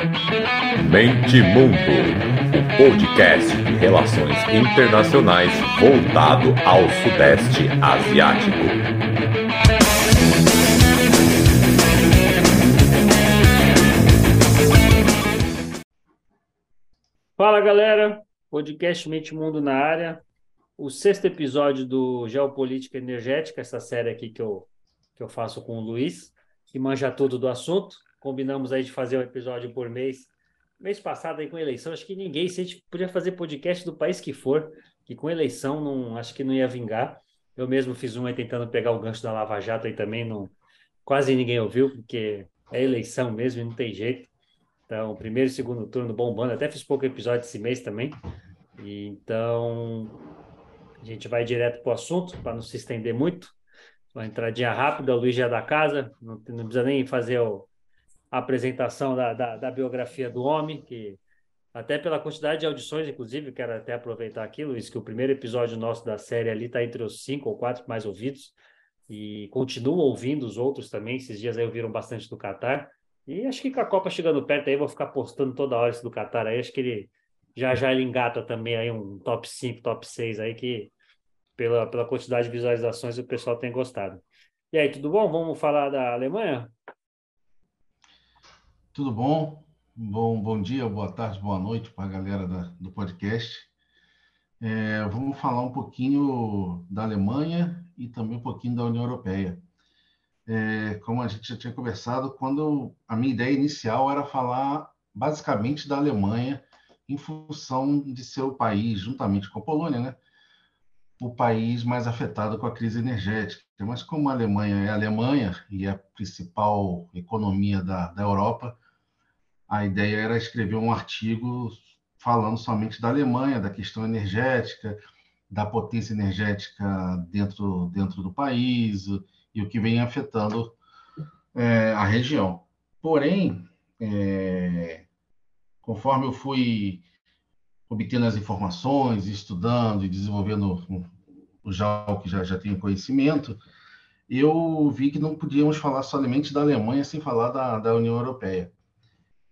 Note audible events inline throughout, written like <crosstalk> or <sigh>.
Mente Mundo, o podcast de relações internacionais voltado ao Sudeste Asiático. Fala galera, podcast Mente Mundo na área, o sexto episódio do Geopolítica Energética, essa série aqui que eu, que eu faço com o Luiz, que manja tudo do assunto. Combinamos aí de fazer um episódio por mês. Mês passado aí com eleição, acho que ninguém, se a gente podia fazer podcast do país que for, que com eleição não, acho que não ia vingar. Eu mesmo fiz um aí tentando pegar o gancho da Lava Jato aí também, não, quase ninguém ouviu, porque é eleição mesmo e não tem jeito. Então, primeiro e segundo turno bombando. Até fiz pouco episódio esse mês também. E, então, a gente vai direto para o assunto, para não se estender muito. Uma entradinha rápida, o Luiz já é da casa, não, não precisa nem fazer o, a apresentação da, da, da, biografia do homem, que até pela quantidade de audições, inclusive, quero até aproveitar aqui, Luiz, que o primeiro episódio nosso da série ali está entre os cinco ou quatro mais ouvidos, e continuo ouvindo os outros também. Esses dias aí ouviram bastante do Qatar. E acho que com a Copa chegando perto aí, vou ficar postando toda hora esse do Qatar aí. Acho que ele já já ele engata também aí um top 5, top 6 aí, que pela, pela quantidade de visualizações o pessoal tem gostado. E aí, tudo bom? Vamos falar da Alemanha? Tudo bom? Bom, bom dia, boa tarde, boa noite para a galera da, do podcast. É, vamos falar um pouquinho da Alemanha e também um pouquinho da União Europeia é, como a gente já tinha conversado, quando a minha ideia inicial era falar basicamente da Alemanha, em função de ser o país, juntamente com a Polônia, né, o país mais afetado com a crise energética. Mas como a Alemanha é a Alemanha e é a principal economia da, da Europa, a ideia era escrever um artigo falando somente da Alemanha, da questão energética, da potência energética dentro, dentro do país, e o que vem afetando é, a região. Porém, é, conforme eu fui obtendo as informações, estudando e desenvolvendo já o que já, já tenho conhecimento, eu vi que não podíamos falar somente da Alemanha sem falar da, da União Europeia.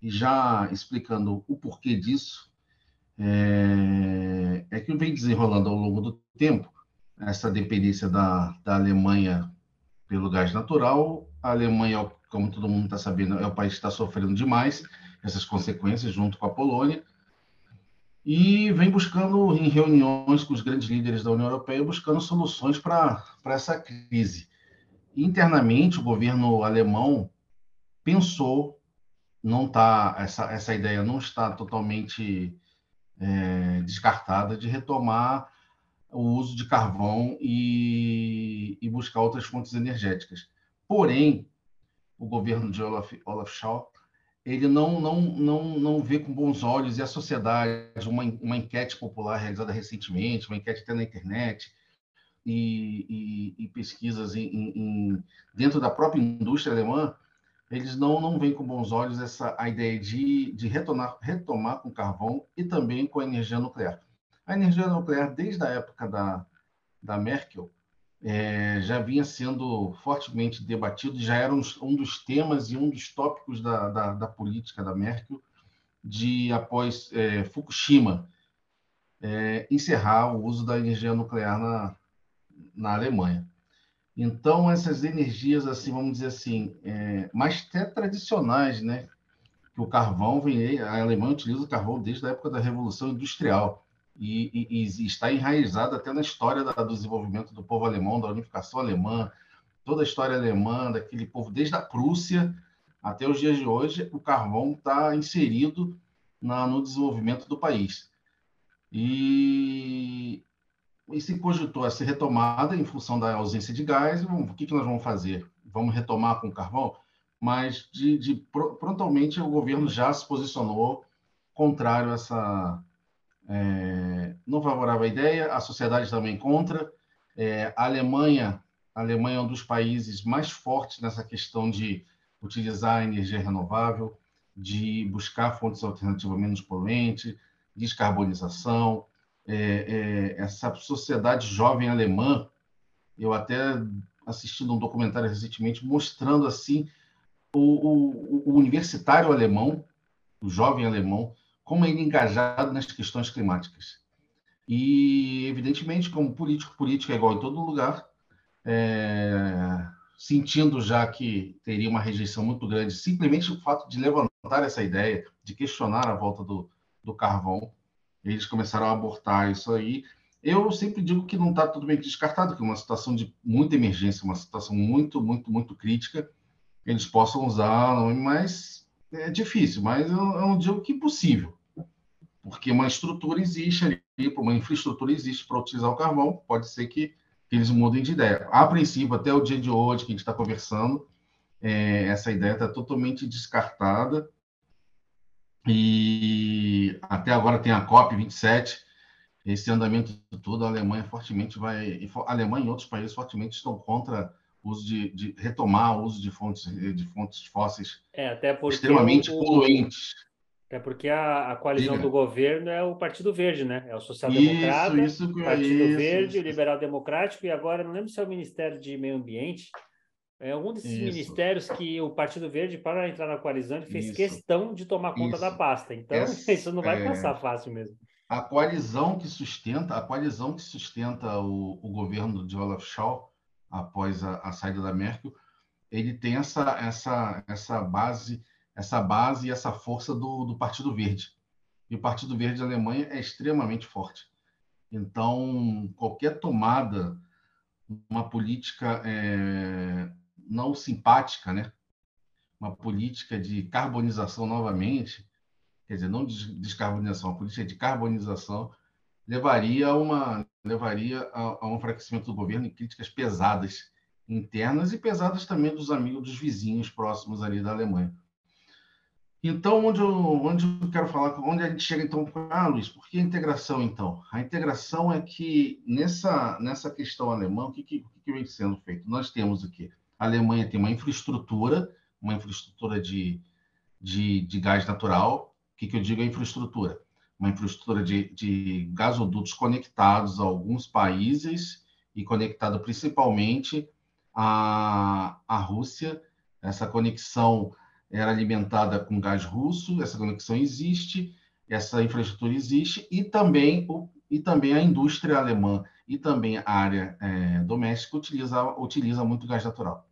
E já explicando o porquê disso, é, é que vem desenrolando ao longo do tempo essa dependência da, da Alemanha pelo gás natural. A Alemanha, como todo mundo está sabendo, é o país que está sofrendo demais essas consequências, junto com a Polônia, e vem buscando, em reuniões com os grandes líderes da União Europeia, buscando soluções para essa crise. Internamente, o governo alemão pensou, não tá, essa, essa ideia não está totalmente é, descartada, de retomar o uso de carvão e, e buscar outras fontes energéticas. Porém, o governo de Olaf, Olaf Shaw ele não, não, não, não vê com bons olhos, e a sociedade, uma, uma enquete popular realizada recentemente, uma enquete até na internet, e, e, e pesquisas em, em, dentro da própria indústria alemã, eles não, não veem com bons olhos essa, a ideia de, de retornar, retomar com carvão e também com a energia nuclear. A energia nuclear, desde a época da, da Merkel, é, já vinha sendo fortemente debatido, já era um, um, dos temas e um dos tópicos da, da, da política da Merkel de, após é, Fukushima, é, encerrar o uso da energia nuclear na, na Alemanha. Então, essas energias, assim, vamos dizer assim, é, mais até tradicionais, né? Que o carvão vem, a Alemanha utiliza o carvão desde a época da Revolução Industrial e, e, e está enraizada até na história da, do desenvolvimento do povo alemão, da unificação alemã, toda a história alemã, daquele povo, desde a Prússia até os dias de hoje, o carvão está inserido na, no desenvolvimento do país. E, e se cogitou essa retomada em função da ausência de gás, o que, que nós vamos fazer? Vamos retomar com carvão? Mas, de, de prontamente, o governo já se posicionou contrário a essa, é, não favorável à ideia, a sociedade também contra. É, a Alemanha, a Alemanha é um dos países mais fortes nessa questão de utilizar a energia renovável, de buscar fontes alternativas menos poluentes, descarbonização. É, é, essa sociedade jovem alemã, eu até assistindo um documentário recentemente mostrando assim o, o, o universitário alemão o jovem alemão, como ele é engajado nas questões climáticas. E, evidentemente, como político, político é igual em todo lugar, é, sentindo já que teria uma rejeição muito grande, simplesmente o fato de levantar essa ideia, de questionar a volta do, do carvão, eles começaram a abortar isso aí. Eu sempre digo que não está tudo bem descartado, que é uma situação de muita emergência, uma situação muito, muito, muito crítica, eles possam usar, mas é difícil, mas eu, eu não digo que é impossível, porque uma estrutura existe ali, uma infraestrutura existe para utilizar o carvão, pode ser que, que, eles mudem de ideia. A princípio, até o dia de hoje que a gente está conversando, é, essa ideia está totalmente descartada, e até agora tem a COP27, esse andamento todo, a Alemanha fortemente vai. A Alemanha e outros países fortemente estão contra o uso de, de retomar o uso de fontes, de fontes fósseis é, extremamente o, poluentes. Até porque a, a coalizão Diga. do governo é o Partido Verde, né? É o Social Democrata, isso, isso, Partido isso, Verde, o Liberal Democrático, e agora não lembro se é o Ministério de Meio Ambiente. É um desses isso. ministérios que o Partido Verde, para entrar na coalizão, fez isso. questão de tomar conta isso. da pasta. Então, Essa, <laughs> isso não vai é... passar fácil mesmo. A coalizão que sustenta, a coalizão que sustenta o, o governo de Olaf Scholz após a, a, saída da Merkel, ele tem essa essa essa base, essa base e essa força do, do Partido Verde. E o Partido Verde da Alemanha é extremamente forte. Então, qualquer tomada, uma política é, não simpática, né? uma política de carbonização novamente, quer dizer, não de descarbonização, a política de carbonização levaria a, uma, levaria a, a um enfraquecimento do governo e críticas pesadas internas e pesadas também dos amigos, dos vizinhos próximos ali da Alemanha. Então, onde eu, onde eu quero falar, onde a gente chega então, ah, Luiz, por que a integração então? A integração é que nessa, nessa questão alemã, o que, que, o que vem sendo feito? Nós temos o quê? A Alemanha tem uma infraestrutura, uma infraestrutura de, de, de gás natural. O que, que eu digo é infraestrutura? Uma infraestrutura de, de gasodutos conectados a alguns países e conectado principalmente à, à Rússia. Essa conexão era alimentada com gás russo, essa conexão existe, essa infraestrutura existe, e também, o, e também a indústria alemã e também a área é, doméstica utiliza, utiliza muito gás natural.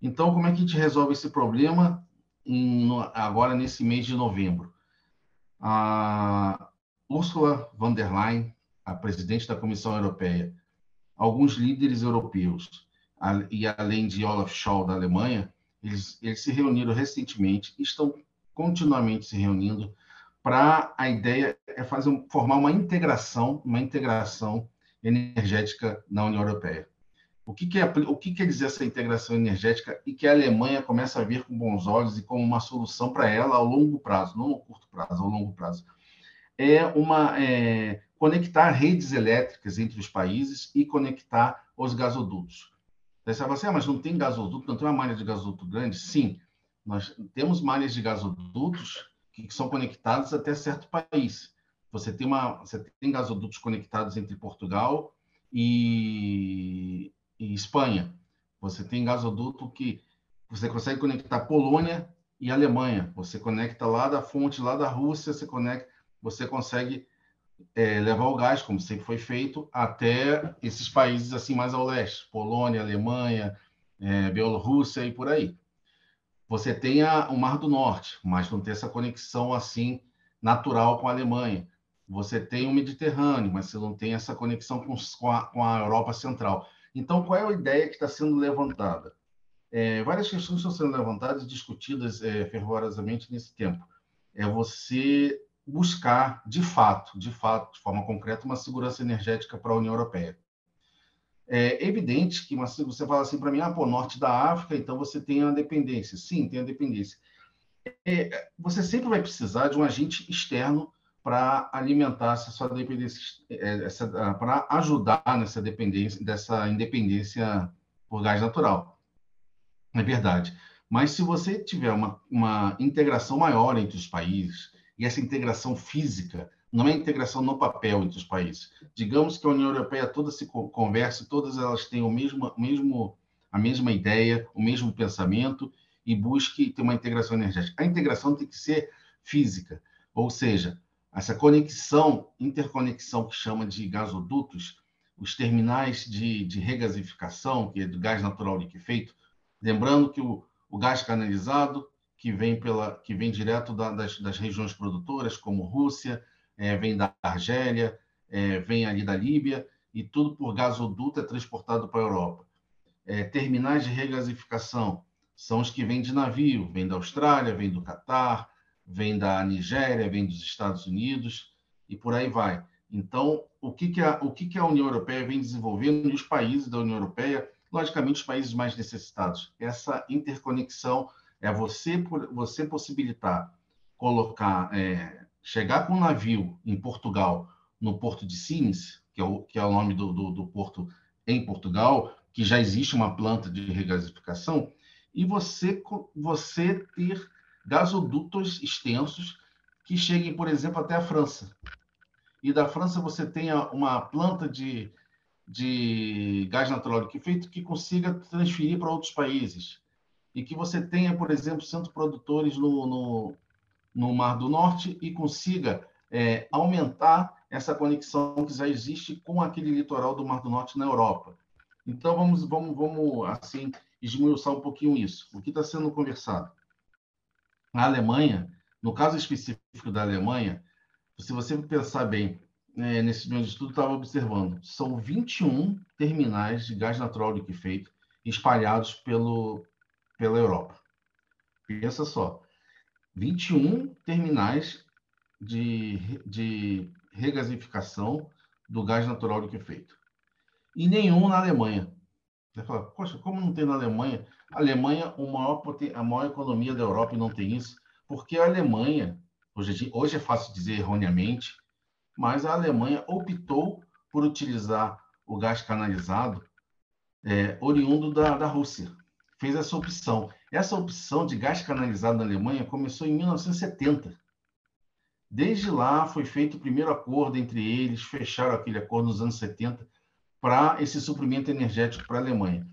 Então, como é que a gente resolve esse problema em, agora nesse mês de novembro? A Ursula von der Leyen, a presidente da Comissão Europeia, alguns líderes europeus, e além de Olaf Scholz da Alemanha, eles, eles se reuniram recentemente, estão continuamente se reunindo para a ideia é fazer formar uma integração, uma integração energética na União Europeia. O que, que, é, o que quer dizer essa integração energética e que a Alemanha começa a ver com bons olhos e como uma solução para ela ao longo prazo, não no curto prazo, ao longo prazo? É uma é, conectar redes elétricas entre os países e conectar os gasodutos. Daí você fala assim, ah, mas não tem gasoduto, não tem uma malha de gasoduto grande? Sim, nós temos malhas de gasodutos que são conectados até certo país. Você tem, uma, você tem gasodutos conectados entre Portugal e, e Espanha. Você tem gasoduto que você consegue conectar Polônia e Alemanha. Você conecta lá da fonte, lá da Rússia, você conecta, você consegue é, levar o gás, como sempre foi feito, até esses países assim mais ao leste, Polônia, Alemanha, é, Bielorrússia e por aí. Você tem a, o Mar do Norte, mas não tem essa conexão assim natural com a Alemanha. Você tem o Mediterrâneo, mas você não tem essa conexão com, com, a, com a Europa Central. Então, qual é a ideia que está sendo levantada? É, várias questões estão sendo levantadas e discutidas é, fervorosamente nesse tempo. É você buscar, de fato, de fato, de forma concreta, uma segurança energética para a União Europeia. É evidente que uma, você fala assim para mim, ah, pô, norte da África, então você tem a dependência. Sim, tem a dependência. É, você sempre vai precisar de um agente externo para alimentar essa sua dependência, é, para ajudar nessa dependência, dessa independência por gás natural. É verdade. Mas se você tiver uma, uma integração maior entre os países, e essa integração física, não é integração no papel entre os países. Digamos que a União Europeia toda se converse, todas elas têm o mesmo, mesmo, a mesma ideia, o mesmo pensamento e busque ter uma integração energética. A integração tem que ser física, ou seja, essa conexão, interconexão que chama de gasodutos, os terminais de, de regasificação, que é do gás natural liquefeito, lembrando que o, o gás canalizado, que vem, pela, que vem direto da, das, das, regiões produtoras, como Rússia, é, vem da Argélia, é, vem ali da Líbia, e tudo por gasoduto é transportado para a Europa. É, terminais de regasificação são os que vêm de navio, vêm da Austrália, vêm do Catar, vêm da Nigéria, vêm dos Estados Unidos, e por aí vai. Então, o que, que, a, o que, que a União Europeia vem desenvolvendo e os países da União Europeia, logicamente os países mais necessitados? Essa interconexão é você, você possibilitar colocar, é, chegar com um navio em Portugal, no porto de Sines, que é o, que é o nome do, do, do porto em Portugal, que já existe uma planta de regasificação, e você, você ter gasodutos extensos que cheguem, por exemplo, até a França e da França você tenha uma planta de, de gás natural liquefeito que consiga transferir para outros países. E que você tenha, por exemplo, centros produtores no, no, no Mar do Norte e consiga é, aumentar essa conexão que já existe com aquele litoral do Mar do Norte na Europa. Então, vamos, vamos, vamos assim, esmiuçar um pouquinho isso. O que está sendo conversado? A Alemanha, no caso específico da Alemanha, se você pensar bem, é, nesse meu estudo, estava observando, são 21 terminais de gás natural liquefeito espalhados pelo, pela Europa. Pensa só, 21 terminais de, de regasificação do gás natural liquefeito. E nenhum na Alemanha. Você fala, poxa, como não tem na Alemanha? A Alemanha, maior, a maior economia da Europa, e não tem isso, porque a Alemanha Hoje, hoje é fácil dizer erroneamente, mas a Alemanha optou por utilizar o gás canalizado é, oriundo da, da Rússia. Fez essa opção. Essa opção de gás canalizado na Alemanha começou em 1970. Desde lá foi feito o primeiro acordo entre eles, fecharam aquele acordo nos anos 70 para esse suprimento energético para a Alemanha.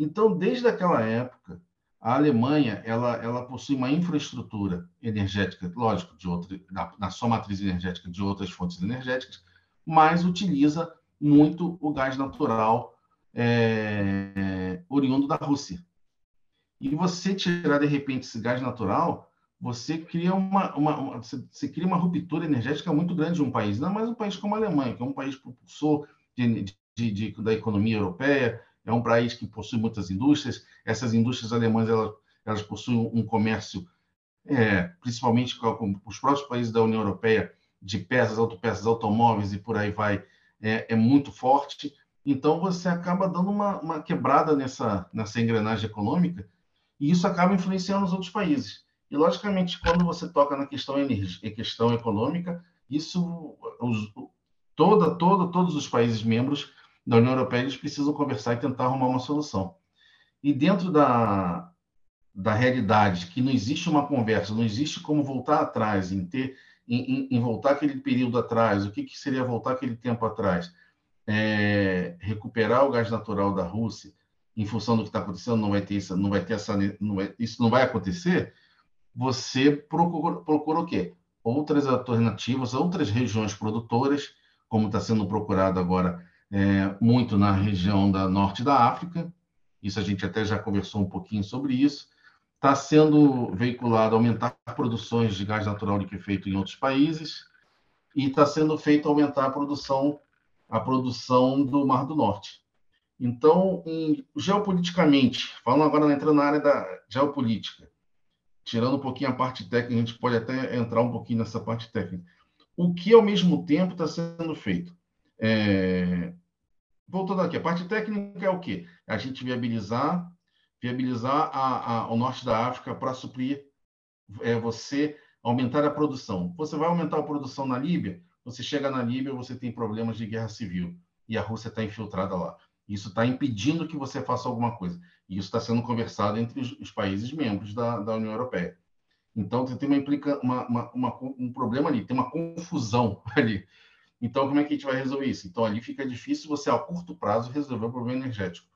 Então, desde aquela época, a Alemanha ela, ela possui uma infraestrutura energética, lógico, de outra, na, na sua matriz energética de outras fontes energéticas, mas utiliza muito o gás natural é, oriundo da Rússia. E você tirar de repente esse gás natural, você cria uma, uma, uma você, cria uma ruptura energética muito grande em um país, não mais um país como a Alemanha, que é um país propulsor de, de, de, da economia europeia, é um país que possui muitas indústrias. Essas indústrias alemãs elas, elas possuem um comércio, é, principalmente com, os próprios países da União Europeia, de peças, autopeças, automóveis e por aí vai, é, é muito forte. Então você acaba dando uma, uma, quebrada nessa, nessa engrenagem econômica e isso acaba influenciando os outros países. E logicamente, quando você toca na questão energia, questão econômica, isso os, toda, toda, todos os países membros da União Europeia, eles precisam conversar e tentar arrumar uma solução. E dentro da, da realidade, que não existe uma conversa, não existe como voltar atrás, em ter, em, em, em voltar aquele período atrás, o que, que seria voltar aquele tempo atrás? É, recuperar o gás natural da Rússia, em função do que está acontecendo, não vai ter isso, não vai ter essa, não vai, isso não vai acontecer. Você procura, procura o quê? Outras alternativas, outras regiões produtoras, como está sendo procurado agora é, muito na região da norte da África, isso a gente até já conversou um pouquinho sobre isso. Está sendo veiculado aumentar produções de gás natural liquefeito em outros países e está sendo feito aumentar a produção, a produção do Mar do Norte. Então, em, geopoliticamente, falando agora entrando na área da geopolítica, tirando um pouquinho a parte técnica, a gente pode até entrar um pouquinho nessa parte técnica. O que, ao mesmo tempo, está sendo feito? É, voltando aqui, a parte técnica é o quê? A gente viabilizar, viabilizar a, a, o norte da África para suprir é, você aumentar a produção. Você vai aumentar a produção na Líbia, você chega na Líbia, você tem problemas de guerra civil e a Rússia está infiltrada lá. Isso está impedindo que você faça alguma coisa. E isso está sendo conversado entre os, os países membros da, da, União Europeia. Então, tem uma, implica, uma, uma, um problema ali, tem uma confusão <laughs> ali. Então, como é que a gente vai resolver isso? Então, ali fica difícil você, a curto prazo, resolver o problema energético.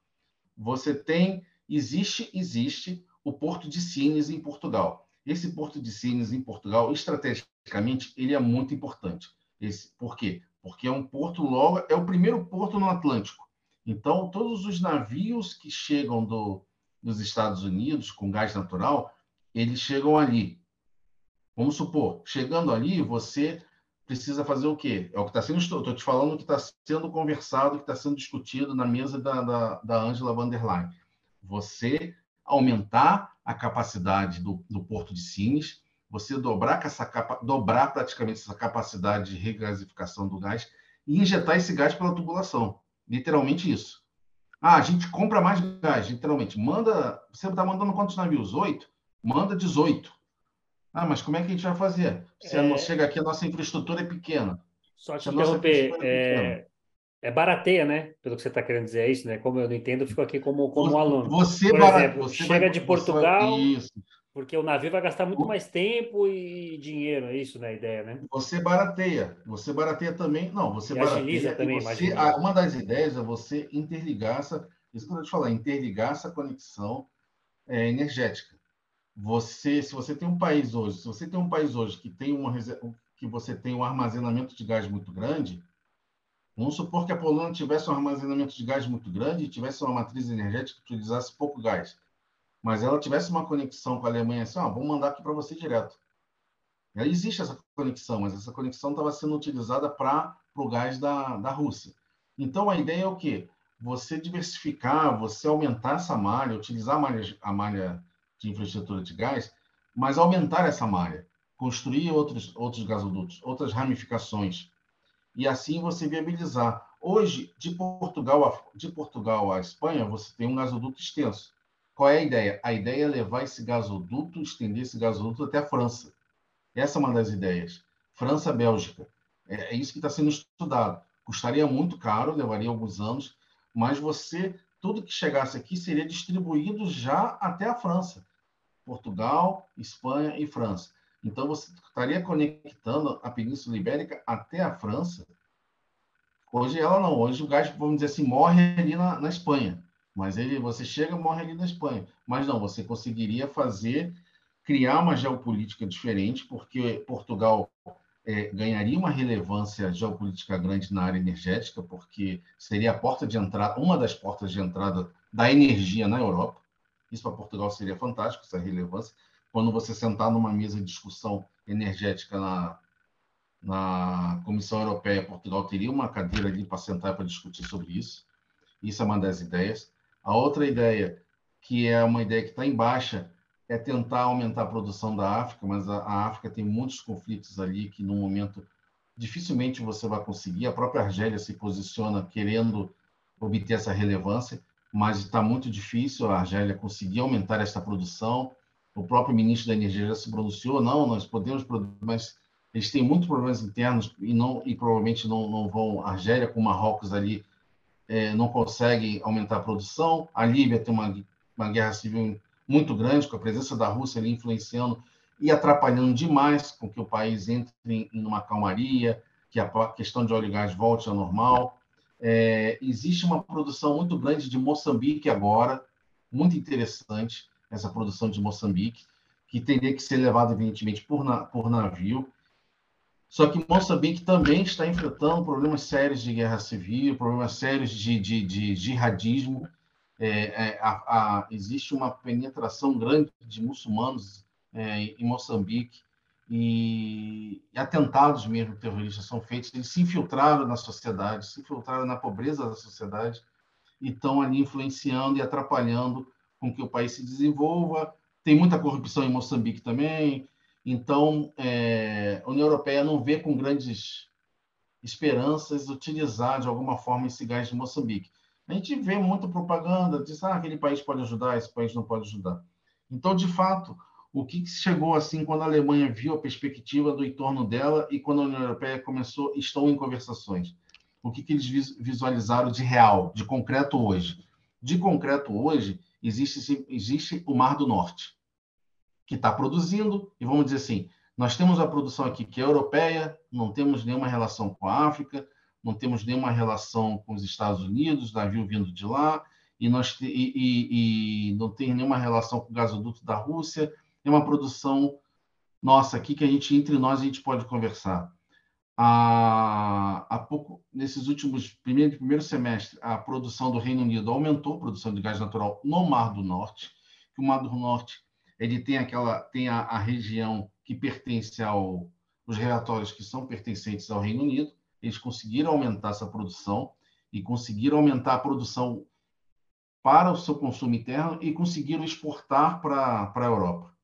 Você tem, existe, existe o Porto de Sines em Portugal. Esse porto de Sines, em Portugal, estrategicamente, ele é muito importante. Esse, por quê? Porque é um porto logo, é o primeiro porto no Atlântico. Então, todos os navios que chegam do, dos Estados Unidos com gás natural, eles chegam ali. Vamos supor, chegando ali, você precisa fazer o quê? É o que está sendo. Estou te falando que está sendo conversado, que está sendo discutido na mesa da, da, da Angela van der Leyen. Você aumentar a capacidade do, do Porto de Sines, você dobrar, essa capa, dobrar praticamente essa capacidade de regasificação do gás e injetar esse gás pela tubulação. Literalmente isso. Ah, a gente compra mais gás, literalmente. Manda. Você está mandando quantos navios? Oito? Manda 18. Ah, mas como é que a gente vai fazer? Se é... chega aqui, a nossa infraestrutura é pequena. Só te interromper. É... é... barateia, né? Pelo que você está querendo dizer, é isso, né? Como eu não entendo, eu fico aqui como, como você, aluno. Você, Por bara... exemplo, você chega vai... de Portugal, isso. porque o navio vai gastar muito mais tempo e dinheiro, é isso, né? A ideia, né? Você barateia. Você barateia também. Não, você e barateia. Também, você... Uma das ideias é você interligar essa. Isso que eu te falar, interligar essa conexão é, energética você, se você tem um país hoje, se você tem um país hoje que tem uma que você tem um armazenamento de gás muito grande, vamos supor que a Polônia tivesse um armazenamento de gás muito grande e tivesse uma matriz energética que utilizasse pouco gás, mas ela tivesse uma conexão com a Alemanha assim, vamos mandar aqui para você direto. Aí existe essa conexão, mas essa conexão estava sendo utilizada para o gás da, da Rússia. Então a ideia é o quê? Você diversificar, você aumentar essa malha, utilizar a malha, a malha de infraestrutura de gás, mas aumentar essa malha, construir outros, outros gasodutos, outras ramificações, e assim você viabilizar. Hoje, de Portugal a, de Portugal à Espanha, você tem um gasoduto extenso. Qual é a ideia? A ideia é levar esse gasoduto, estender esse gasoduto até a França. Essa é uma das ideias. França-Bélgica. É, é isso que está sendo estudado. Custaria muito caro, levaria alguns anos, mas você, tudo que chegasse aqui seria distribuído já até a França. Portugal, Espanha e França. Então, você estaria conectando a Península Ibérica até a França. Hoje ela não. Hoje o gás, vamos dizer assim, morre ali na, na Espanha. Mas ele, você chega, morre ali na Espanha. Mas não, você conseguiria fazer, criar uma geopolítica diferente, porque Portugal é, ganharia uma relevância geopolítica grande na área energética, porque seria a porta de entrada, uma das portas de entrada da energia na Europa. Isso para Portugal seria fantástico, essa relevância. Quando você sentar numa mesa de discussão energética na, na Comissão Europeia, Portugal teria uma cadeira ali para sentar para discutir sobre isso. Isso é uma das ideias. A outra ideia, que é uma ideia que está em baixa, é tentar aumentar a produção da África, mas a, a África tem muitos conflitos ali que, no momento, dificilmente você vai conseguir. A própria Argélia se posiciona querendo obter essa relevância mas está muito difícil a Argélia conseguir aumentar essa produção. O próprio ministro da Energia já se pronunciou, não, nós podemos, mas eles têm muitos problemas internos e não e provavelmente não, não vão. A Argélia com Marrocos ali é, não consegue aumentar a produção. A Líbia tem uma, uma guerra civil muito grande, com a presença da Rússia ali influenciando e atrapalhando demais com que o país entre em, uma calmaria, que a questão de óleo e gás volte ao normal. É, existe uma produção muito grande de Moçambique agora, muito interessante, essa produção de Moçambique, que teria que ser levada, evidentemente, por, na, por navio. Só que Moçambique também está enfrentando problemas sérios de guerra civil, problemas sérios de, de, de jihadismo. É, é, a, a, existe uma penetração grande de muçulmanos é, em Moçambique e, e, atentados mesmo terroristas são feitos, eles se infiltraram na sociedade, se infiltraram na pobreza da sociedade e estão ali influenciando e atrapalhando com que o país se desenvolva. Tem muita corrupção em Moçambique também, então é, a União Europeia não vê com grandes esperanças utilizar de alguma forma esse gás de Moçambique. A gente vê muita propaganda, diz ah, aquele país pode ajudar, esse país não pode ajudar. Então, de fato, o que chegou assim quando a Alemanha viu a perspectiva do entorno dela e quando a União Europeia começou, estão em conversações? O que, que eles visualizaram de real, de concreto hoje? De concreto hoje, existe, existe o Mar do Norte, que está produzindo, e vamos dizer assim, nós temos a produção aqui que é europeia, não temos nenhuma relação com a África, não temos nenhuma relação com os Estados Unidos, navio vindo de lá, e, nós, e, e, e não tem nenhuma relação com o gasoduto da Rússia, é uma produção nossa aqui que a gente entre nós a gente pode conversar. Há, há pouco, nesses últimos primeiro, primeiro semestre, a produção do Reino Unido aumentou a produção de gás natural no Mar do Norte, que o Mar do Norte ele tem aquela tem a, a região que pertence ao os relatórios que são pertencentes ao Reino Unido, eles conseguiram aumentar essa produção e conseguiram aumentar a produção para o seu consumo interno e conseguiram exportar para, a Europa.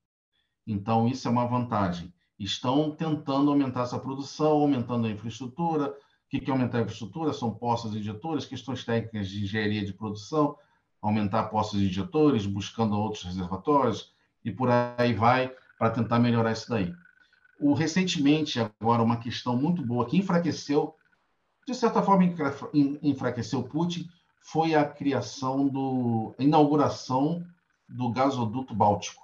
Então, isso é uma vantagem. Estão tentando aumentar essa produção, aumentando a infraestrutura. O que é aumentar a infraestrutura? São postos injetores, questões técnicas de engenharia de produção, aumentar postos injetores, buscando outros reservatórios, e por aí vai, para tentar melhorar isso daí. O, recentemente, agora, uma questão muito boa que enfraqueceu, de certa forma, enfraqueceu Putin, foi a criação do a inauguração do gasoduto báltico.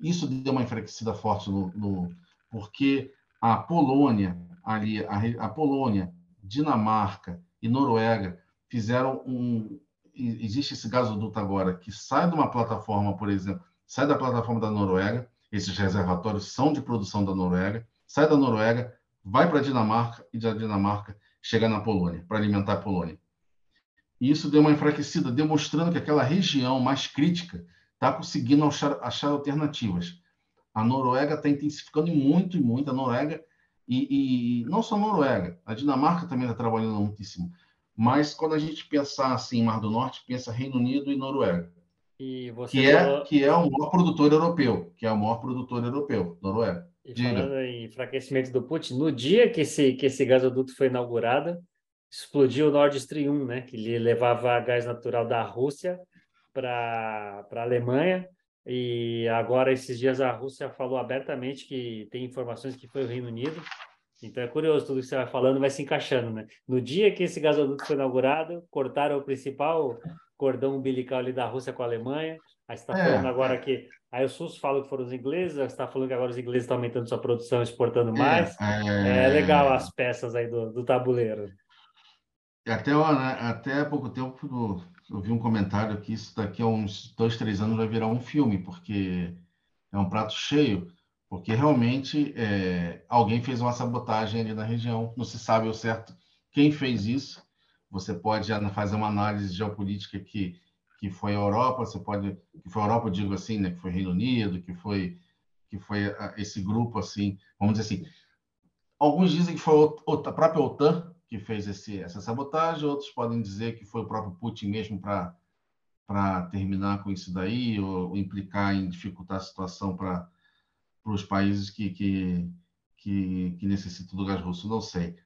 Isso deu uma enfraquecida forte no, no porque a Polônia ali a, a, Polônia, Dinamarca e Noruega fizeram um existe esse gasoduto agora que sai de uma plataforma, por exemplo, sai da plataforma da Noruega, esses reservatórios são de produção da Noruega, sai da Noruega, vai para a Dinamarca e da Dinamarca chega na Polônia para alimentar a Polônia. E isso deu uma enfraquecida, demonstrando que aquela região mais crítica está conseguindo achar, achar, alternativas. A Noruega está intensificando muito e muito. A Noruega, e, e, não só a Noruega, a Dinamarca também está trabalhando muitíssimo. Mas quando a gente pensar assim, Mar do Norte, pensa Reino Unido e Noruega. E que, falou... é, que é o maior produtor europeu, que é o maior produtor europeu, Noruega. E falando em enfraquecimento do Putin, no dia que esse, que esse gasoduto foi inaugurado, explodiu o Nord Stream 1, né, que levava gás natural da Rússia para a Alemanha. E agora, esses dias, a Rússia falou abertamente que tem informações que foi o Reino Unido. Então é curioso, tudo que você vai falando vai se encaixando, né? No dia que esse gasoduto foi inaugurado, cortaram o principal cordão umbilical ali da Rússia com a Alemanha. Aí você está é, falando agora é. que. Aí os SUS falam que foram os ingleses, você está falando que agora os ingleses estão aumentando sua produção, exportando é, mais. É, é legal as peças aí do, do tabuleiro. Até, né, até pouco tempo eu vi um comentário que isso daqui a uns dois, três anos vai virar um filme, porque é um prato cheio, porque realmente é, alguém fez uma sabotagem ali na região, não se sabe o certo quem fez isso. Você pode fazer uma análise geopolítica que, que foi a Europa, você pode que foi a Europa, eu digo assim, né, que foi Reino Unido, que foi que foi esse grupo assim, vamos dizer assim. Alguns dizem que foi a própria OTAN que fez esse, essa sabotagem, outros podem dizer que foi o próprio Putin mesmo para para terminar com isso daí, ou, ou, implicar em dificultar a situação para os países que, que, que, que, necessitam do gás russo, não sei.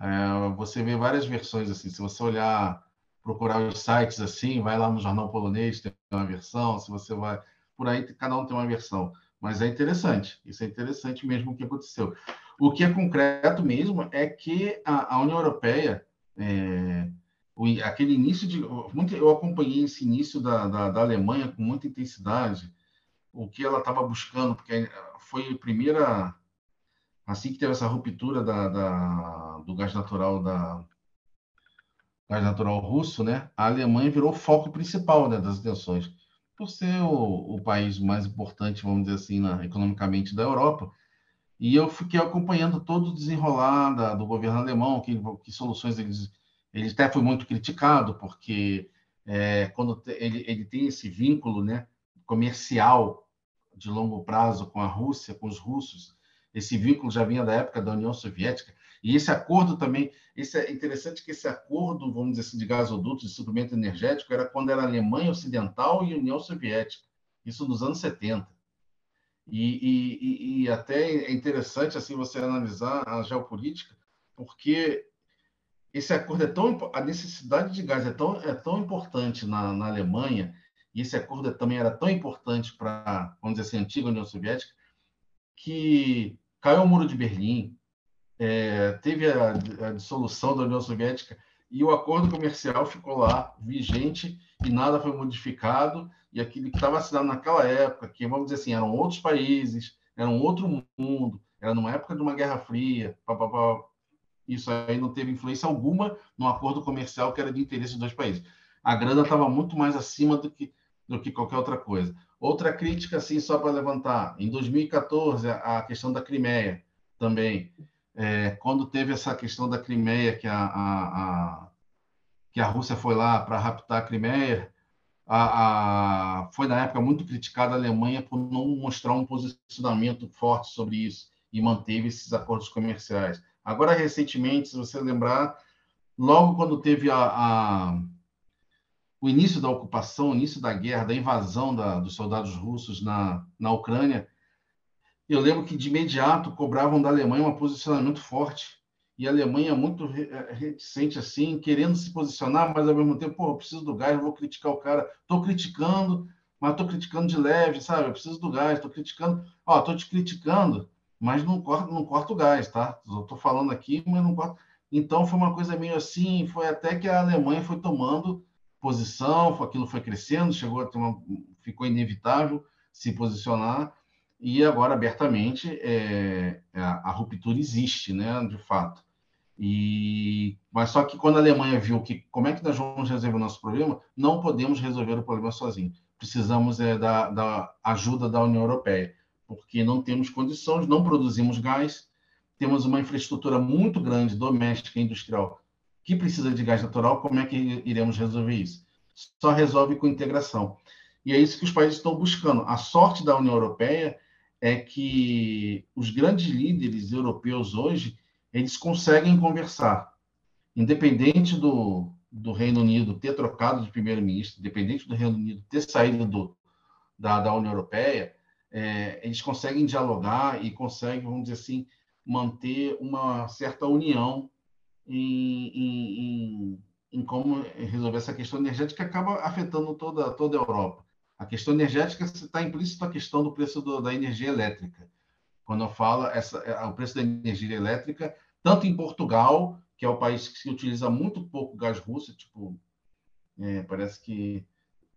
É, você vê várias versões assim, se você olhar, procurar os sites assim, vai lá no jornal polonês, tem uma versão, se você vai, por aí cada um tem uma versão, mas é interessante, isso é interessante mesmo o que aconteceu. O que é concreto mesmo é que a, a União Europeia, é, o, aquele início de. Muito, eu acompanhei esse início da, da, da Alemanha com muita intensidade, o que ela estava buscando, porque foi a primeira. Assim que teve essa ruptura da, da, do gás natural da gás natural russo, né? A Alemanha virou o foco principal né, das tensões, por ser o, o país mais importante, vamos dizer assim, na, economicamente da Europa e eu fiquei acompanhando todo o desenrolar da, do governo alemão, que, que soluções eles. Ele até foi muito criticado, porque é, quando ele, ele tem esse vínculo né, comercial de longo prazo com a Rússia, com os russos, esse vínculo já vinha da época da União Soviética, e esse acordo também, esse é interessante que esse acordo, vamos dizer assim, de gasodutos de suprimento energético era quando era Alemanha Ocidental e União Soviética, isso nos anos 70. E, e, e, até é interessante assim você analisar a geopolítica, porque esse acordo é tão a necessidade de gás é tão é tão importante na, na Alemanha e esse acordo também era tão importante para vamos dizer assim a antiga União Soviética que caiu o muro de Berlim, é, teve a, a dissolução da União Soviética e o acordo comercial ficou lá vigente e nada foi modificado e aquilo que estava assinado naquela época, que vamos dizer assim, eram outros países, era um outro mundo, era numa época de uma Guerra Fria, pá, pá, pá. isso aí não teve influência alguma no acordo comercial que era de interesse dos dois países. A grana estava muito mais acima do que, do que qualquer outra coisa. Outra crítica, assim, só para levantar, em 2014, a questão da Crimeia também. É, quando teve essa questão da Crimeia, que a, a, a que a Rússia foi lá para raptar a Crimeia, a, a, foi na época muito criticada a Alemanha por não mostrar um posicionamento forte sobre isso e manteve esses acordos comerciais. Agora, recentemente, se você lembrar, logo quando teve a, a o início da ocupação, o início da guerra, da invasão da, dos soldados russos na, na Ucrânia, eu lembro que de imediato cobravam da Alemanha um posicionamento forte. E a Alemanha muito eh, reticente assim, querendo se posicionar, mas ao mesmo tempo, pô, eu preciso do gás, vou criticar o cara. Estou criticando, mas estou criticando de leve, sabe? Eu preciso do gás, estou criticando. Ó, estou te criticando, mas não corto, não corto o gás, tá? Estou falando aqui, mas não corto. Então foi uma coisa meio assim, foi até que a Alemanha foi tomando posição, aquilo foi crescendo, chegou a ter uma, ficou inevitável se posicionar e agora abertamente é, é, a, a, ruptura existe, né, de fato. E mas só que quando a Alemanha viu que como é que nós vamos resolver o nosso problema, não podemos resolver o problema sozinhos. Precisamos é, da, da ajuda da União Europeia, porque não temos condições, não produzimos gás, temos uma infraestrutura muito grande doméstica e industrial que precisa de gás natural, como é que iremos resolver isso? Só resolve com integração. E é isso que os países estão buscando. A sorte da União Europeia é que os grandes líderes europeus hoje, eles conseguem conversar. Independente do, do Reino Unido ter trocado de primeiro-ministro, independente do Reino Unido ter saído do, da, da União Europeia, é, eles conseguem dialogar e conseguem, vamos dizer assim, manter uma certa união em, em, como resolver essa questão energética que acaba afetando toda, toda a Europa. A questão energética está implícito a questão do preço do, da energia elétrica. Quando eu falo essa, é, o preço da energia elétrica, tanto em Portugal, que é o país que utiliza muito pouco gás russo, tipo, é, parece que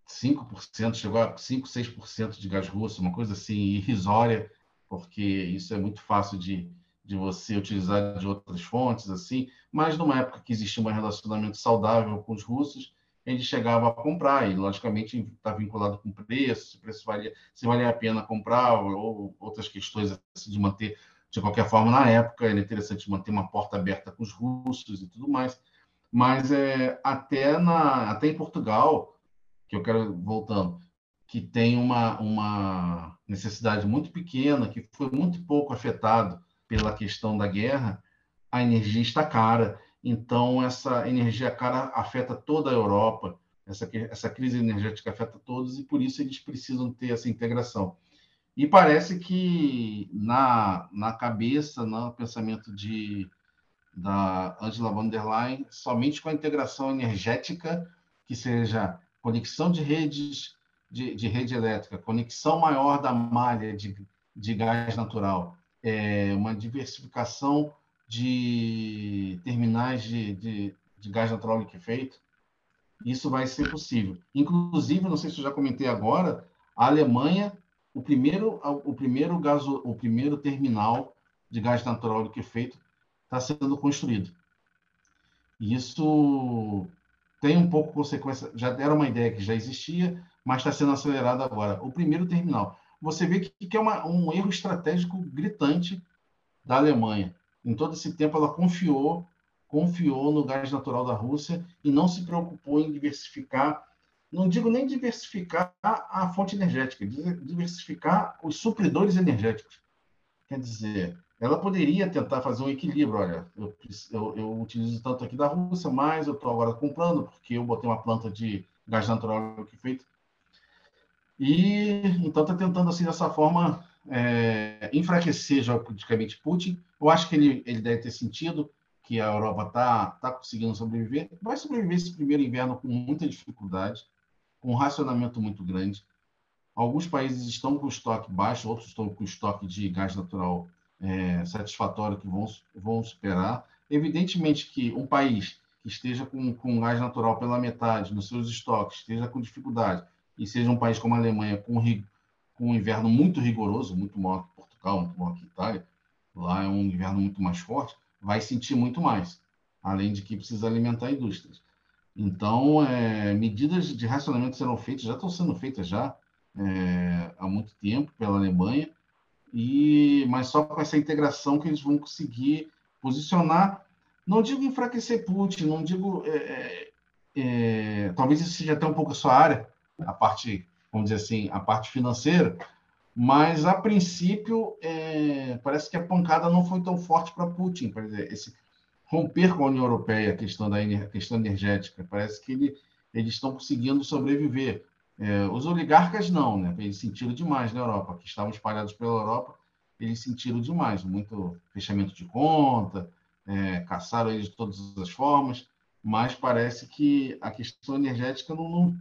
5%, chegou a 5, 6% de gás russo, uma coisa assim irrisória, porque isso é muito fácil de, de você utilizar de outras fontes, assim, mas numa época que existia um relacionamento saudável com os russos, ele chegava a comprar, e logicamente está vinculado com preço, se preço valia, se valia a pena comprar, ou outras questões assim, de manter, de qualquer forma, na época era interessante manter uma porta aberta com os russos e tudo mais, mas é, até, na, até em Portugal, que eu quero, voltando, que tem uma, uma necessidade muito pequena, que foi muito pouco afetado pela questão da guerra, a energia está cara. Então, essa energia cara afeta toda a Europa, essa, essa crise energética afeta todos, e por isso eles precisam ter essa integração. E parece que na, na cabeça, no pensamento de, da Angela von der Leyen, somente com a integração energética, que seja conexão de redes de, de rede elétrica, conexão maior da malha de, de gás natural, é, uma diversificação de terminais de, de, de gás natural liquefeito, isso vai ser possível. Inclusive, não sei se eu já comentei agora, a Alemanha, o primeiro, o primeiro, gaso, o primeiro terminal de gás natural liquefeito está sendo construído. Isso tem um pouco consequência, já era uma ideia que já existia, mas está sendo acelerado agora. O primeiro terminal você vê que, que é uma, um erro estratégico gritante da Alemanha. Em todo esse tempo, ela confiou, confiou no gás natural da Rússia e não se preocupou em diversificar, não digo nem diversificar a fonte energética, diversificar os supridores energéticos. Quer dizer, ela poderia tentar fazer um equilíbrio. Olha, eu, eu, eu utilizo tanto aqui da Rússia, mas eu estou agora comprando, porque eu botei uma planta de gás natural que feito e então está tentando assim dessa forma é, enfraquecer geopoliticamente Putin. Eu acho que ele, ele deve ter sentido que a Europa está tá conseguindo sobreviver. Vai sobreviver esse primeiro inverno com muita dificuldade, com um racionamento muito grande. Alguns países estão com estoque baixo, outros estão com estoque de gás natural é, satisfatório que vão, vão superar. Evidentemente que um país que esteja com, com gás natural pela metade nos seus estoques, esteja com dificuldade, e seja um país como a Alemanha, com, com um inverno muito rigoroso, muito maior que Portugal, muito maior que Itália, lá é um inverno muito mais forte, vai sentir muito mais, além de que precisa alimentar indústrias. Então, é, medidas de racionamento serão feitas, já estão sendo feitas já, é, há muito tempo pela Alemanha, e mas só com essa integração que eles vão conseguir posicionar. Não digo enfraquecer Putin, não digo. É, é, é talvez isso seja até um pouco a sua área, a parte, vamos dizer assim, a parte financeira, mas a princípio é, parece que a pancada não foi tão forte para Putin. Exemplo, esse romper com a União Europeia, a questão da questão energética, parece que ele, eles estão conseguindo sobreviver. É, os oligarcas não, né? Eles sentiram demais na Europa, que estavam espalhados pela Europa, eles sentiram demais, muito fechamento de conta, é, caçaram eles de todas as formas, mas parece que a questão energética não, não,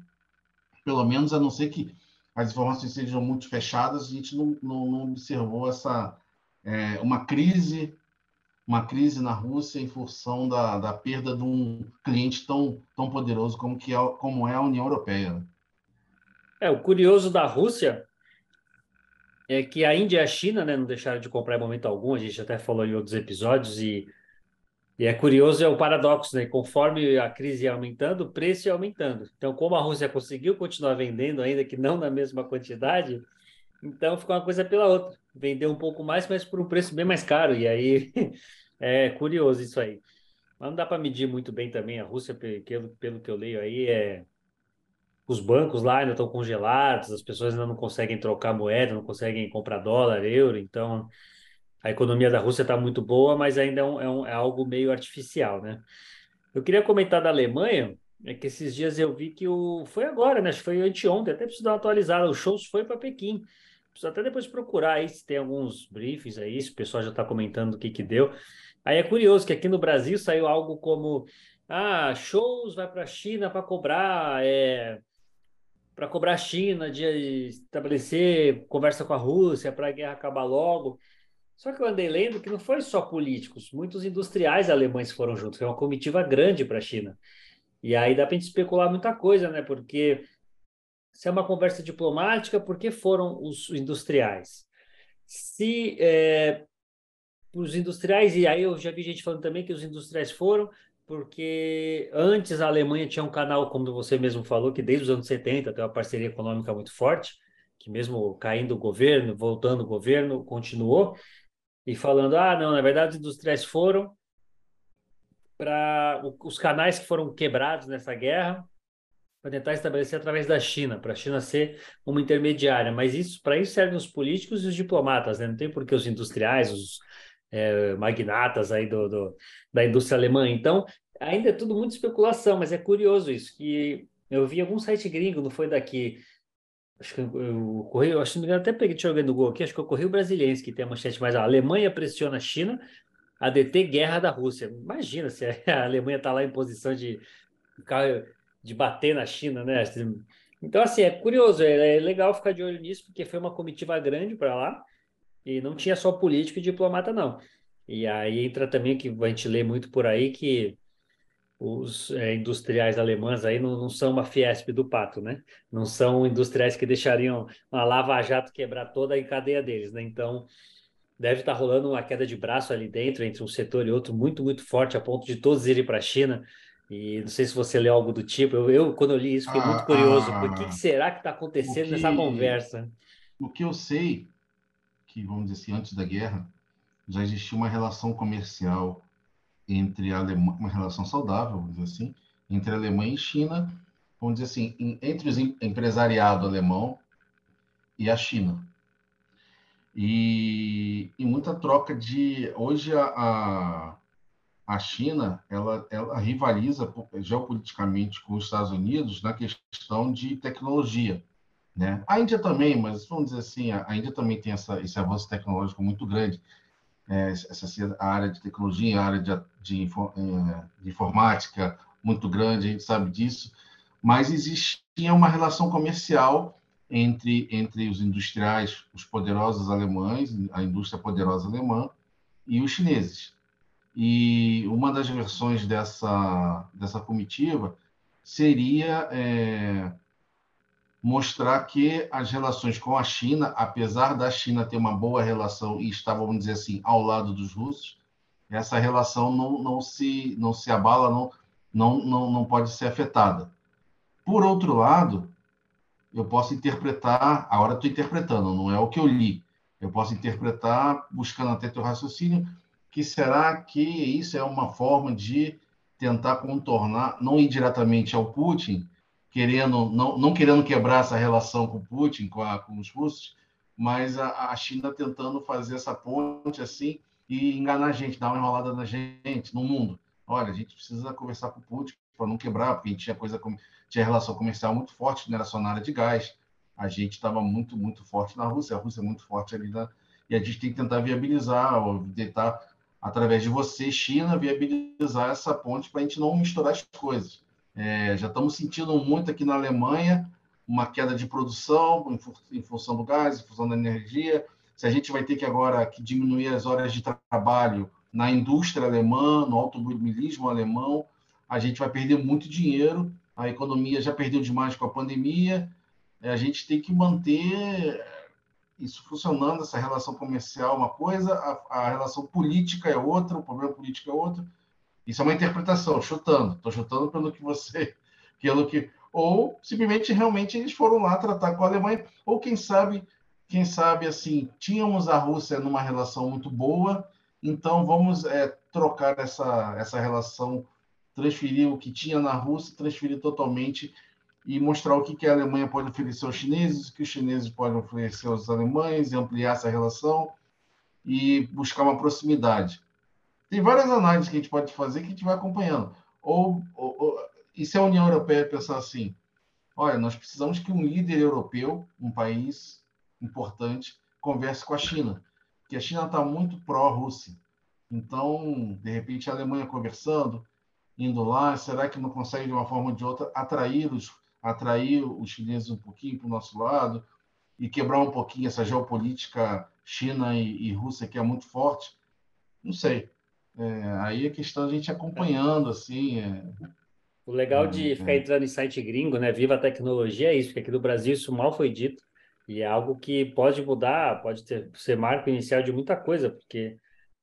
pelo menos a não ser que as informações sejam muito fechadas, a gente não, não, não observou essa é, uma crise uma crise na Rússia em função da, da perda de um cliente tão, tão poderoso como, que é, como é a União Europeia. Né? É, o curioso da Rússia é que a Índia e a China né, não deixaram de comprar em momento algum, a gente até falou em outros episódios, e, e é curioso, é o paradoxo, né? Conforme a crise ia aumentando, o preço ia aumentando. Então, como a Rússia conseguiu continuar vendendo, ainda que não na mesma quantidade, então ficou uma coisa pela outra. Vendeu um pouco mais, mas por um preço bem mais caro. E aí <laughs> é curioso isso aí. Mas não dá para medir muito bem também. A Rússia, pelo, pelo que eu leio aí, é os bancos lá ainda estão congelados, as pessoas ainda não conseguem trocar moeda, não conseguem comprar dólar, euro, então a economia da Rússia está muito boa, mas ainda é, um, é, um, é, algo meio artificial, né? Eu queria comentar da Alemanha, é que esses dias eu vi que o foi agora, né? Foi anteontem, até preciso dar uma atualizada. O show foi para Pequim. Preciso até depois procurar aí se tem alguns briefings aí, se o pessoal já está comentando o que que deu. Aí é curioso que aqui no Brasil saiu algo como ah, shows vai para a China para cobrar é, para cobrar a China de estabelecer conversa com a Rússia para a guerra acabar logo. Só que eu andei lendo que não foi só políticos, muitos industriais alemães foram juntos, foi uma comitiva grande para a China. E aí dá para a gente especular muita coisa, né? Porque se é uma conversa diplomática, por que foram os industriais? Se é, os industriais, e aí eu já vi gente falando também que os industriais foram porque antes a Alemanha tinha um canal, como você mesmo falou, que desde os anos 70 tem uma parceria econômica muito forte, que mesmo caindo o governo, voltando o governo, continuou, e falando, ah, não, na verdade os industriais foram para os canais que foram quebrados nessa guerra, para tentar estabelecer através da China, para a China ser uma intermediária. Mas isso para isso servem os políticos e os diplomatas, né? Não tem por que os industriais, os é, magnatas aí do, do, da indústria alemã. Então, ainda é tudo muito especulação, mas é curioso isso, que eu vi algum site gringo, não foi daqui, acho que o Correio, acho que até peguei, deixa eu ver no Google aqui, acho que é o Correio Brasiliense que tem a manchete mais, a Alemanha pressiona a China a deter guerra da Rússia. Imagina se <laughs> a Alemanha está lá em posição de, de bater na China, né? Então, assim, é curioso, é, é legal ficar de olho nisso, porque foi uma comitiva grande para lá, e não tinha só político e diplomata, não. E aí entra também que a gente lê muito por aí que os é, industriais alemães aí não, não, são uma Fiesp do pato, né? Não são industriais que deixariam uma lava-jato quebrar toda a cadeia deles, né? Então, deve estar rolando uma queda de braço ali dentro, entre um setor e outro, muito, muito forte, a ponto de todos irem para a China. E não sei se você leu algo do tipo. Eu, eu quando eu li isso, fiquei ah, muito curioso. Ah, por que, que, será que está acontecendo que, nessa conversa? O que eu sei que, vamos dizer assim, antes da guerra, já existia uma relação comercial entre a Alemanha, uma relação saudável, vamos dizer assim, entre a Alemanha e China, vamos dizer assim, entre o empresariado alemão e a China. E, e muita troca de. Hoje, a, a China ela, ela rivaliza geopoliticamente com os Estados Unidos na questão de tecnologia. Né? A Índia também, mas vamos dizer assim, a Índia também tem essa, esse avanço tecnológico muito grande. É, essa a área de tecnologia, a área de, de, é, de, informática muito grande, a gente sabe disso, mas existia uma relação comercial entre, entre os industriais, os poderosos alemães, a indústria poderosa alemã e os chineses. E uma das versões dessa, dessa comitiva seria é, mostrar que as relações com a China, apesar da China ter uma boa relação e estar, vamos dizer assim, ao lado dos russos, essa relação não, não, se, não se abala, não, não, não, não pode ser afetada. Por outro lado, eu posso interpretar, agora estou interpretando, não é o que eu li. Eu posso interpretar, buscando até teu raciocínio, que será que isso é uma forma de tentar contornar, não ir diretamente ao Putin, querendo não, não querendo quebrar essa relação com Putin, com, a, com os russos, mas a, a, China tentando fazer essa ponte assim e enganar a gente, dar uma enrolada na gente, no mundo. Olha, a gente precisa conversar com o Putin para não quebrar, porque a gente tinha coisa tinha relação comercial muito forte, né, era só na área de gás. A gente estava muito muito forte na Rússia, a Rússia é muito forte ali na e a gente tem que tentar viabilizar, ou tentar através de você, China, viabilizar essa ponte para a gente não misturar as coisas. É, já estamos sentindo muito aqui na Alemanha uma queda de produção em, função do gás, em função da energia. Se a gente vai ter que agora que diminuir as horas de trabalho na indústria alemã, no automobilismo alemão, a gente vai perder muito dinheiro. A economia já perdeu demais com a pandemia. A gente tem que manter isso funcionando, essa relação comercial é uma coisa, a, a relação política é outra, o problema político é outro. Isso é uma interpretação, chutando. Estou chutando pelo que você, pelo que ou simplesmente realmente eles foram lá tratar com a Alemanha, ou quem sabe, quem sabe assim, tínhamos a Rússia numa relação muito boa, então vamos é, trocar essa essa relação, transferir o que tinha na Rússia, transferir totalmente e mostrar o que a Alemanha pode oferecer aos chineses, o que os chineses podem oferecer aos alemães, e ampliar essa relação e buscar uma proximidade. Tem várias análises que a gente pode fazer que a gente vai acompanhando. Ou, ou, ou e se a União Europeia pensar assim, olha, nós precisamos que um líder europeu, um país importante, converse com a China, porque a China está muito pró-Rússia. Então, de repente, a Alemanha conversando, indo lá, será que não consegue, de uma forma ou de outra, atrair os atrair os chineses um pouquinho para o nosso lado e quebrar um pouquinho essa geopolítica China e, e Rússia que é muito forte. Não sei. É, aí a questão a gente acompanhando assim. É... O legal de é, ficar é. entrando em site gringo, né? Viva a tecnologia é isso, porque aqui no Brasil isso mal foi dito e é algo que pode mudar, pode ter, ser marco inicial de muita coisa, porque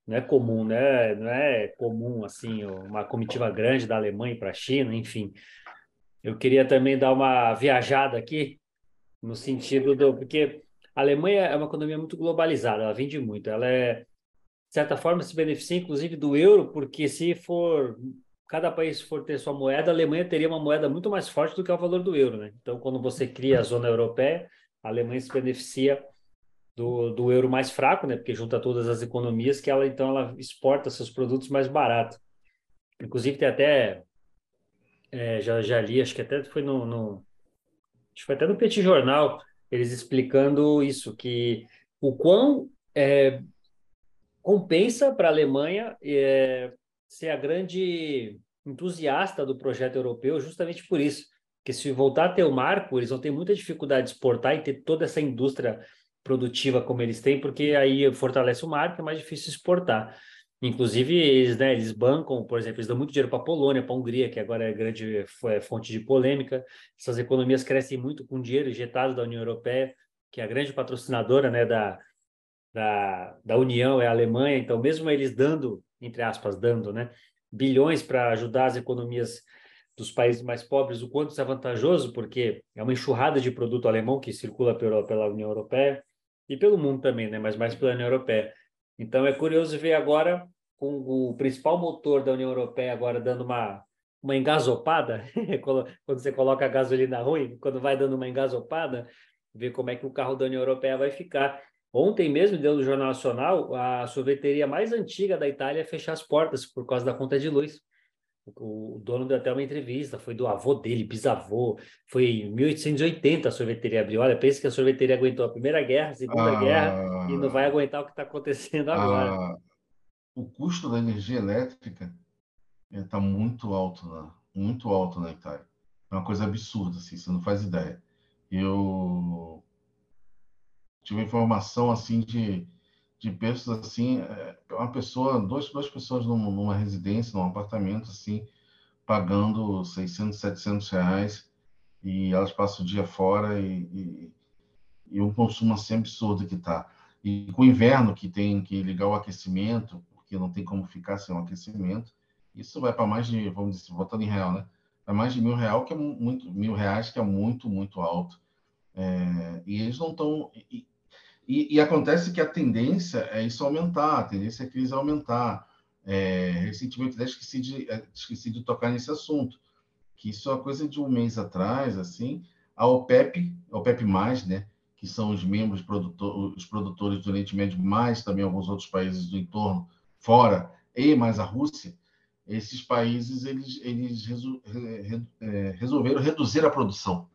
não é comum, né? Não é comum assim uma comitiva grande da Alemanha para a China, enfim. Eu queria também dar uma viajada aqui, no sentido do. Porque a Alemanha é uma economia muito globalizada, ela vende muito. Ela é, certa forma, se beneficia inclusive do euro, porque se for. Cada país for ter sua moeda, a Alemanha teria uma moeda muito mais forte do que o valor do euro, né? Então, quando você cria a zona europeia, a Alemanha se beneficia do, do euro mais fraco, né? Porque junta todas as economias que ela então ela exporta seus produtos mais barato. Inclusive tem até é, já, já li, acho que até foi no, no, acho foi até no Petit Jornal, eles explicando isso, que o quão é, compensa para a Alemanha é, ser a grande entusiasta do projeto europeu justamente por isso, que se voltar a ter o marco, eles vão ter muita dificuldade de exportar e ter toda essa indústria produtiva como eles têm, porque aí fortalece o marco, é mais difícil exportar. Inclusive, eles, né, eles bancam, por exemplo, eles dão muito dinheiro para a Polônia, para a Hungria, que agora é grande é, fonte de polêmica. Essas economias crescem muito com dinheiro injetado da União Europeia, que é a grande patrocinadora né, da, da, da União, é a Alemanha. Então, mesmo eles dando, entre aspas, dando né, bilhões para ajudar as economias dos países mais pobres, o quanto isso é vantajoso, porque é uma enxurrada de produto alemão que circula pela, pela União Europeia e pelo mundo também, né, mas mais pela União Europeia. Então, é curioso ver agora com o principal motor da União Europeia agora dando uma, uma engasopada, <laughs> quando você coloca a gasolina ruim, quando vai dando uma engasopada, ver como é que o carro da União Europeia vai ficar. Ontem mesmo, deu no Jornal Nacional, a sorveteria mais antiga da Itália fechar as portas por causa da conta de luz. O, dono deu até uma entrevista, foi do avô dele, bisavô, foi em 1880 a sorveteria abriu. Olha, pensa que a sorveteria aguentou a Primeira Guerra, a Segunda ah, Guerra, e não vai aguentar o que está acontecendo agora. Ah, o custo da energia elétrica está muito alto, né? muito alto na Itália. É uma coisa absurda, assim, você não faz ideia. Eu tive informação assim de, de pessoas assim, é, uma pessoa, duas, duas pessoas numa, numa residência, num apartamento assim, pagando 600, 700 reais e elas passam o dia fora e, e, e um consumo assim absurdo que está. E com o inverno que tem que ligar o aquecimento, porque não tem como ficar sem um aquecimento. Isso vai para mais de, vamos dizer, voltando em real, né? Vai mais de mil real, que é muito, mil reais, que é muito, muito alto. É, e eles não estão. E, e, acontece que a tendência é isso aumentar, a tendência é a crise aumentar. É, recentemente, até esqueci de, é, esqueci de tocar nesse assunto, que isso é uma coisa de um mês atrás, assim, a OPEP, a OPEP+, né, que são os membros produtor, os produtores do Oriente Médio, mais também alguns outros países do entorno, fora, e mais a Rússia, esses países eles, eles resol, re, é, resolveram reduzir a produção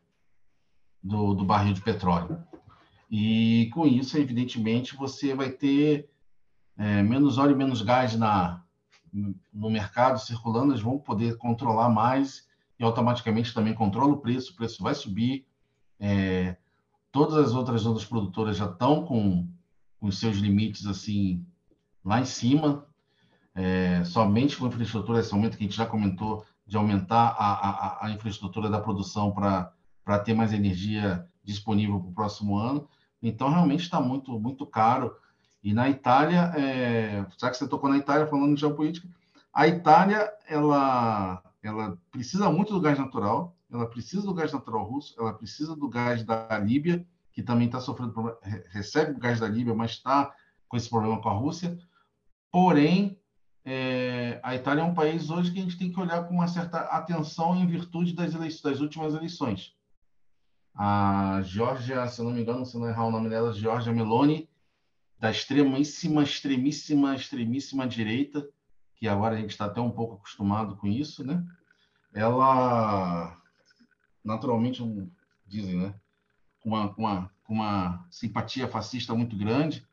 do, do barril de petróleo. E com isso, evidentemente, você vai ter é, menos óleo e menos gás na, no mercado circulando, eles vão poder controlar mais e automaticamente também controla o preço, o preço vai subir. É, todas as outras outras produtoras já estão com, com os seus limites assim lá em cima. É, somente com infraestrutura, esse aumento que a gente já comentou, de aumentar a, a, a infraestrutura da produção para ter mais energia disponível para o próximo ano. Então, realmente está muito, muito caro. E na Itália, é, que você tocou na Itália, falando de geopolítica, a Itália ela, ela precisa muito do gás natural, ela precisa do gás natural russo, ela precisa do gás da Líbia, que também está sofrendo recebe o gás da Líbia, mas está com esse problema com a Rússia. Porém, é, a Itália é um país hoje que a gente tem que olhar com uma certa atenção em virtude das, eleições, das últimas eleições. A Georgia, se eu não me engano, se não errar o nome dela, Georgia Meloni, da extremíssima, extremíssima, extremíssima direita, que agora a gente está até um pouco acostumado com isso, né? Ela, naturalmente, dizem, né? Com uma, com uma, com uma simpatia fascista muito grande,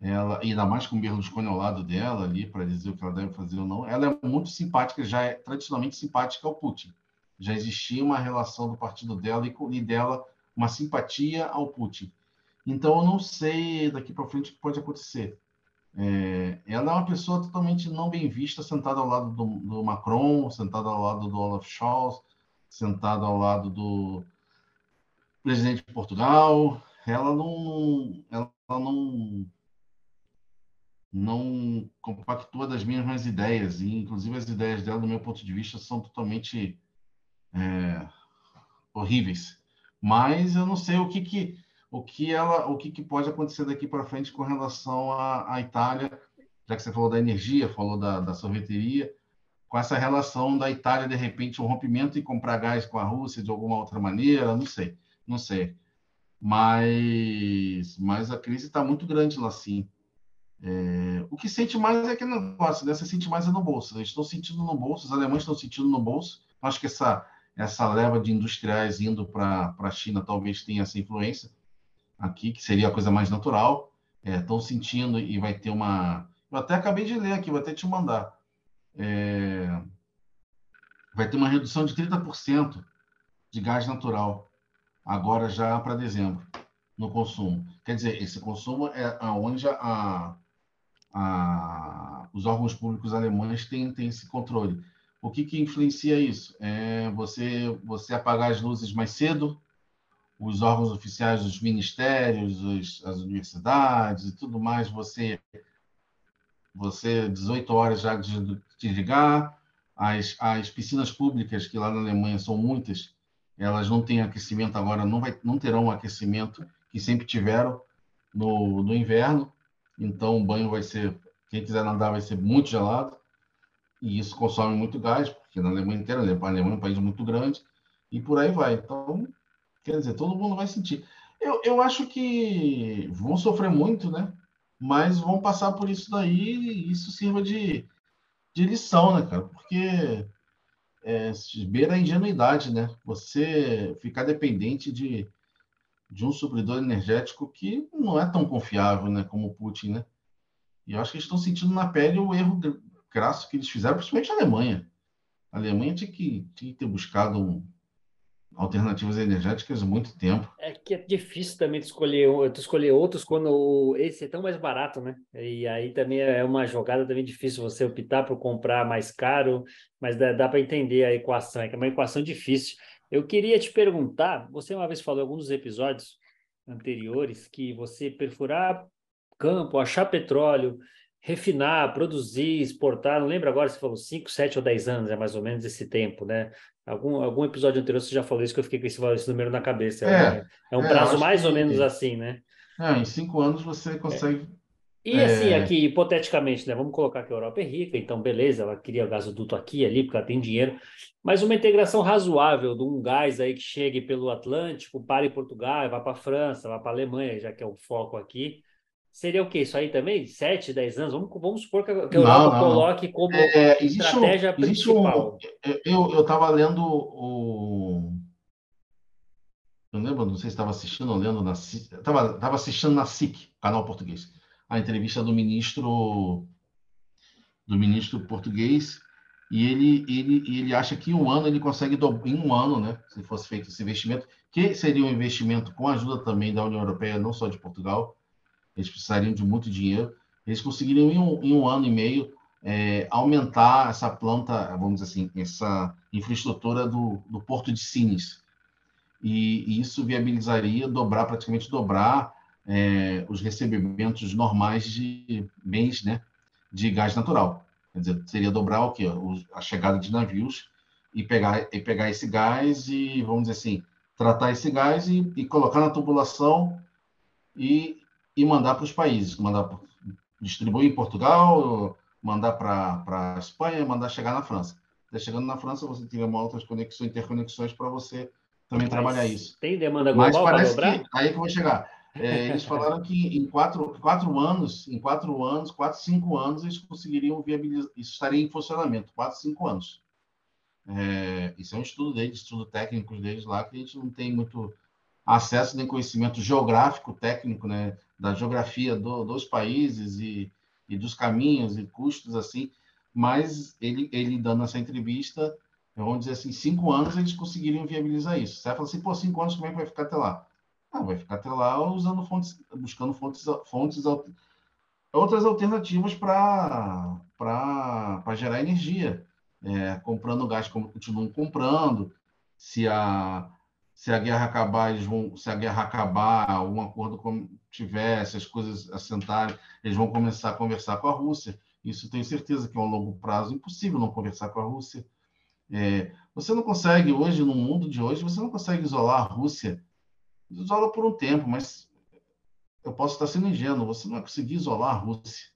ela, ainda mais com o Berlusconi ao lado dela ali para dizer o que ela deve fazer ou não, ela é muito simpática, já é tradicionalmente simpática ao Putin. Já existia uma relação do partido dela e, e dela uma simpatia ao Putin. Então eu não sei daqui para frente o que pode acontecer. É, ela é uma pessoa totalmente não bem vista, sentada ao lado do, do Macron, sentada ao lado do Olaf Scholz, sentada ao lado do presidente de Portugal. Ela não, ela não não compactua das mesmas ideias, e inclusive as ideias dela, do meu ponto de vista, são totalmente é, horríveis. Mas eu não sei o que, que o que ela, o que, que pode acontecer daqui para frente com relação à, à, Itália, já que você falou da energia, falou da, da sorveteria, com essa relação da Itália de repente um rompimento e comprar gás com a Rússia de alguma outra maneira, não sei, não sei. Mas, mas a crise está muito grande lá sim. É, o que sente mais é que negócio, né? Você sente mais é no bolso. Eles estão sentindo no bolso, os alemães estão sentindo no bolso. Acho que essa, essa leva de industriais indo para a China talvez tenha essa influência aqui, que seria a coisa mais natural. Estão é, sentindo e vai ter uma. Eu até acabei de ler aqui, vou até te mandar. É... Vai ter uma redução de 30% de gás natural agora já para dezembro no consumo. Quer dizer, esse consumo é onde a, a, os órgãos públicos alemães têm, têm esse controle. O que, que influencia isso? É você, você apagar as luzes mais cedo, os órgãos oficiais dos ministérios, os, as universidades e tudo mais, você, você 18 horas já de desligar, as, as piscinas públicas, que lá na Alemanha são muitas, elas não têm aquecimento agora, não, vai, não terão aquecimento que sempre tiveram no, no inverno, então o banho vai ser, quem quiser nadar vai ser muito gelado, e isso consome muito gás, porque na Alemanha inteira, a Alemanha é um país muito grande, e por aí vai. Então, quer dizer, todo mundo vai sentir. Eu, eu acho que vão sofrer muito, né? Mas vão passar por isso daí e isso sirva de, de lição, né, cara? Porque é, beira a ingenuidade, né? Você ficar dependente de, de um supridor energético que não é tão confiável, né, como o Putin, né? E eu acho que eles estão sentindo na pele o erro crasso que eles fizeram, principalmente a Alemanha. A Alemanha tinha que, tinha que ter buscado um, alternativas energéticas há muito tempo. É que é difícil também de escolher, de escolher outros quando esse é tão mais barato, né? E aí também é uma jogada também difícil você optar por comprar mais caro, mas dá, dá para entender a equação, é que é uma equação difícil. Eu queria te perguntar, você uma vez falou em alguns episódios anteriores que você perfurar campo, achar petróleo, refinar, produzir, exportar. Não lembro agora se falou 5, 7 ou 10 anos, é mais ou menos esse tempo, né? Algum, algum episódio anterior você já falou isso que eu fiquei com esse, esse número na cabeça. É, é um é, prazo mais ou menos assim, né? É, em cinco anos você consegue. E assim, é... aqui, hipoteticamente, né? Vamos colocar que a Europa é rica, então beleza, ela queria gasoduto aqui ali, porque ela tem dinheiro, mas uma integração razoável de um gás aí que chegue pelo Atlântico, pare em Portugal, vá para a França, vá para a Alemanha, já que é o foco aqui. Seria o quê? Isso aí também? Sete, dez anos? Vamos, vamos supor que a Europa não, não, coloque como é, é estratégia um, principal. Um, eu estava lendo o. Eu lembro, não sei se estava assistindo ou lendo na Estava tava assistindo na SIC, canal português, a entrevista do ministro do ministro português e ele, ele, ele acha que em um ano ele consegue em um ano, né, se fosse feito esse investimento, que seria um investimento com a ajuda também da União Europeia, não só de Portugal, eles precisariam de muito dinheiro, eles conseguiriam em um, em um ano e meio é, aumentar essa planta, vamos dizer assim, essa infraestrutura do, do Porto de Sines. E, e isso viabilizaria dobrar, praticamente dobrar é, os recebimentos normais de bens né, de gás natural. Quer dizer, seria dobrar o quê? A chegada de navios e pegar, e pegar esse gás e, vamos dizer assim, tratar esse gás e, e colocar na tubulação e, e mandar para os países, mandar distribuir em Portugal, mandar para a Espanha, mandar chegar na França. chegando na França, você teria uma outras conexões, interconexões para você também Mas trabalhar isso. Tem demanda global para dobrar? Que, aí que eu vou chegar. É, eles falaram que em quatro, quatro anos, em quatro anos, quatro, cinco anos, eles conseguiriam viabilizar, isso estaria em funcionamento, quatro, cinco anos. É, isso é um estudo deles, estudo técnico deles lá, que a gente não tem muito acesso nem conhecimento geográfico, técnico, né, da geografia do, dos países e, e dos caminhos e custos, assim, mas ele, ele dando essa entrevista, vamos dizer assim, cinco anos eles conseguiriam viabilizar isso. Você vai falar assim, pô, cinco anos, como é que vai ficar até lá? Ah, vai ficar até lá usando fontes, buscando fontes, fontes outras alternativas para gerar energia. É, comprando gás como continuam comprando. Se a, se a guerra acabar, eles vão, se a guerra acabar, um acordo como tiver, se as coisas assentarem, eles vão começar a conversar com a Rússia. Isso tenho certeza que é um longo prazo impossível não conversar com a Rússia. É, você não consegue hoje, no mundo de hoje, você não consegue isolar a Rússia isola por um tempo, mas eu posso estar sendo ingênuo. Você não vai conseguir isolar a Rússia.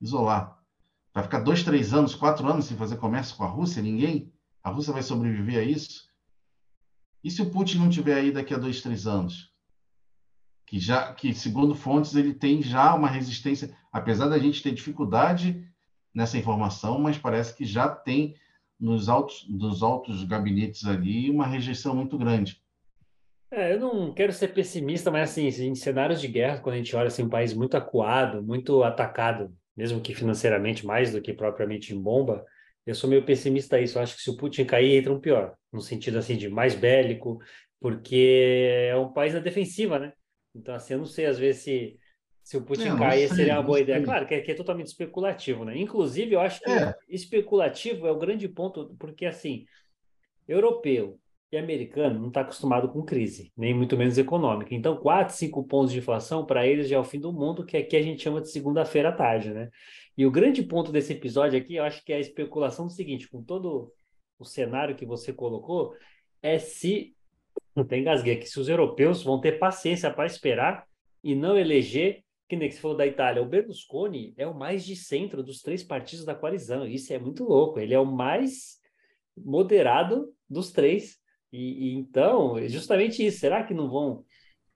Isolar. Vai ficar dois, três anos, quatro anos sem fazer comércio com a Rússia? Ninguém? A Rússia vai sobreviver a isso? E se o Putin não tiver aí daqui a dois, três anos? Que já, que segundo fontes ele tem já uma resistência, apesar da gente ter dificuldade nessa informação, mas parece que já tem nos altos, nos altos gabinetes ali uma rejeição muito grande. É, eu não quero ser pessimista, mas assim, em cenários de guerra, quando a gente olha assim, um país muito acuado, muito atacado, mesmo que financeiramente mais do que propriamente em bomba, eu sou meio pessimista a isso. Eu acho que se o Putin cair, entra um pior, no sentido assim de mais bélico, porque é um país na defensiva, né? Então, assim, eu não sei às vezes se, se o Putin é, cair seria uma boa ideia. Claro que é, que é, totalmente especulativo, né? Inclusive, eu acho que é. especulativo é o grande ponto, porque assim, europeu, e americano não está acostumado com crise, nem muito menos econômica. Então, 4, 5 pontos de inflação, para eles já é o fim do mundo, que aqui a gente chama de segunda-feira à tarde, né? E o grande ponto desse episódio aqui, eu acho que é a especulação do seguinte, com todo o cenário que você colocou, é se, não engasguei aqui, se os europeus vão ter paciência para esperar e não eleger, que nem que você falou da Itália, o Berlusconi é o mais de centro dos três partidos da coalizão, isso é muito louco, ele é o mais moderado dos três, e, e, então, é justamente isso. Será que não vão,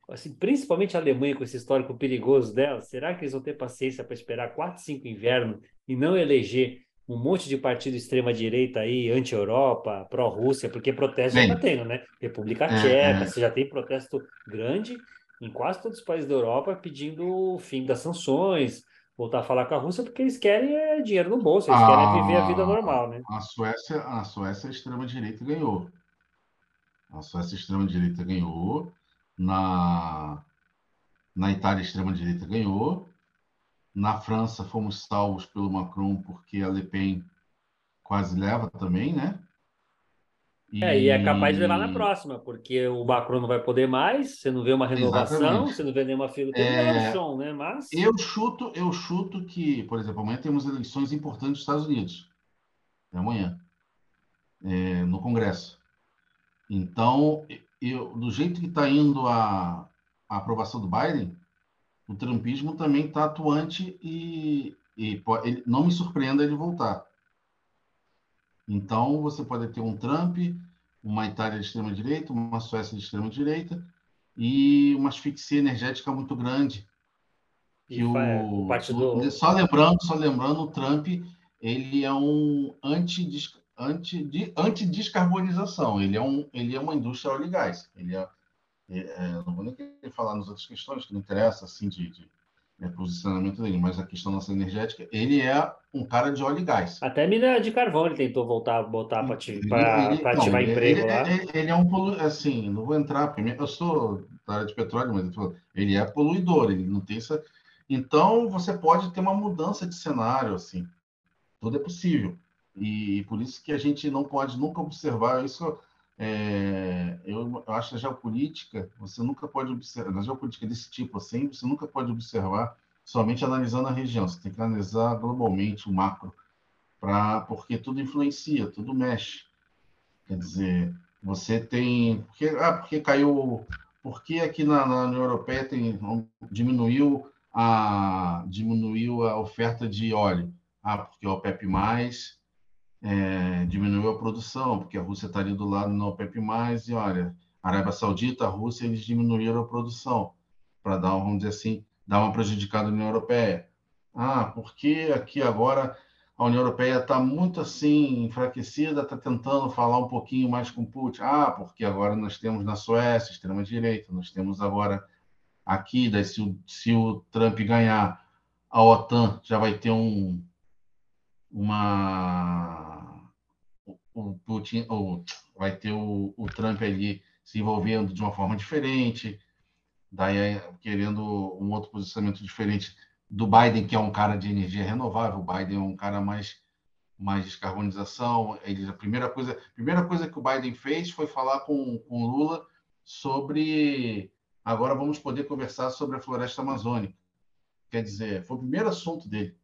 assim, principalmente a Alemanha com esse histórico perigoso dela, será que eles vão ter paciência para esperar quatro, cinco invernos e não eleger um monte de partido extrema-direita aí, anti-Europa, pró-Rússia, porque protesto Bem, já está tendo, né? República é, Tcheca, é. você já tem protesto grande em quase todos os países da Europa pedindo o fim das sanções, voltar a falar com a Rússia, porque eles querem é, dinheiro no bolso, eles a, querem viver a vida normal, né? A Suécia, a Suécia, extrema-direita ganhou. A Suécia extrema-direita ganhou. Na, na Itália, extrema-direita ganhou. Na França, fomos salvos pelo Macron, porque a Le Pen quase leva também, né? E... É, e é capaz de levar na próxima, porque o Macron não vai poder mais, você não vê uma renovação, Exatamente. você não vê nenhuma fila, tem é... né? Mas... Eu chuto, eu chuto que, por exemplo, amanhã temos eleições importantes nos Estados Unidos. É amanhã. É, no Congresso. Então, eu, do jeito que está indo a, a aprovação do Biden, o trumpismo também está atuante e, e ele, não me surpreenda ele voltar. Então, você pode ter um Trump, uma Itália de extrema-direita, uma Suécia de extrema-direita e uma asfixia energética muito grande. Que o, o, partido... Só lembrando, só lembrando, o Trump ele é um anti, anti, anti-descarbonização. Ele é, um, ele é uma indústria óleo e gás. Ele é, não vou nem querer falar nas outras questões, que não interessa, assim, de, de é, posicionamento dele, mas a questão nossa energética, ele é um cara de óleo e gás. Até mina de carvão ele tentou voltar, botar para ativar emprego ele, lá. Ele, ele, é um poluidor, assim, não vou entrar, porque eu sou da área de petróleo, mas ele é poluidor, ele não tem essa... Então, você pode ter uma mudança de cenário, assim, tudo é possível. E, por isso que a gente não pode nunca observar isso. É, eu, eu acho que a geopolítica, você nunca pode observar, na geopolítica desse tipo assim, você nunca pode observar somente analisando a região, você tem que analisar globalmente o macro, pra, porque tudo influencia, tudo mexe. Quer dizer, você tem. Porque, ah, porque caiu. Porque aqui na, na União Europeia tem, diminuiu, a, diminuiu a oferta de óleo? Ah, porque o OPEP é, diminuiu a produção, porque a Rússia está ali do lado no OPEP+, e olha, Arábia Saudita, a Rússia, eles diminuíram a produção, para dar, vamos dizer assim, dar uma prejudicada na União Europeia. Ah, porque aqui agora a União Europeia está muito assim, enfraquecida, está tentando falar um pouquinho mais com Putin. Ah, porque agora nós temos na Suécia, extrema-direita, nós temos agora aqui, daí se o, se o Trump ganhar, a OTAN já vai ter um, uma o Putin, ou vai ter o, o Trump ali se envolvendo de uma forma diferente, daí é querendo um outro posicionamento diferente do Biden, que é um cara de energia renovável, o Biden é um cara mais mais descarbonização. Ele, a primeira coisa, primeira coisa que o Biden fez foi falar com, com Lula sobre agora vamos poder conversar sobre a floresta amazônica. Quer dizer, foi o primeiro assunto dele.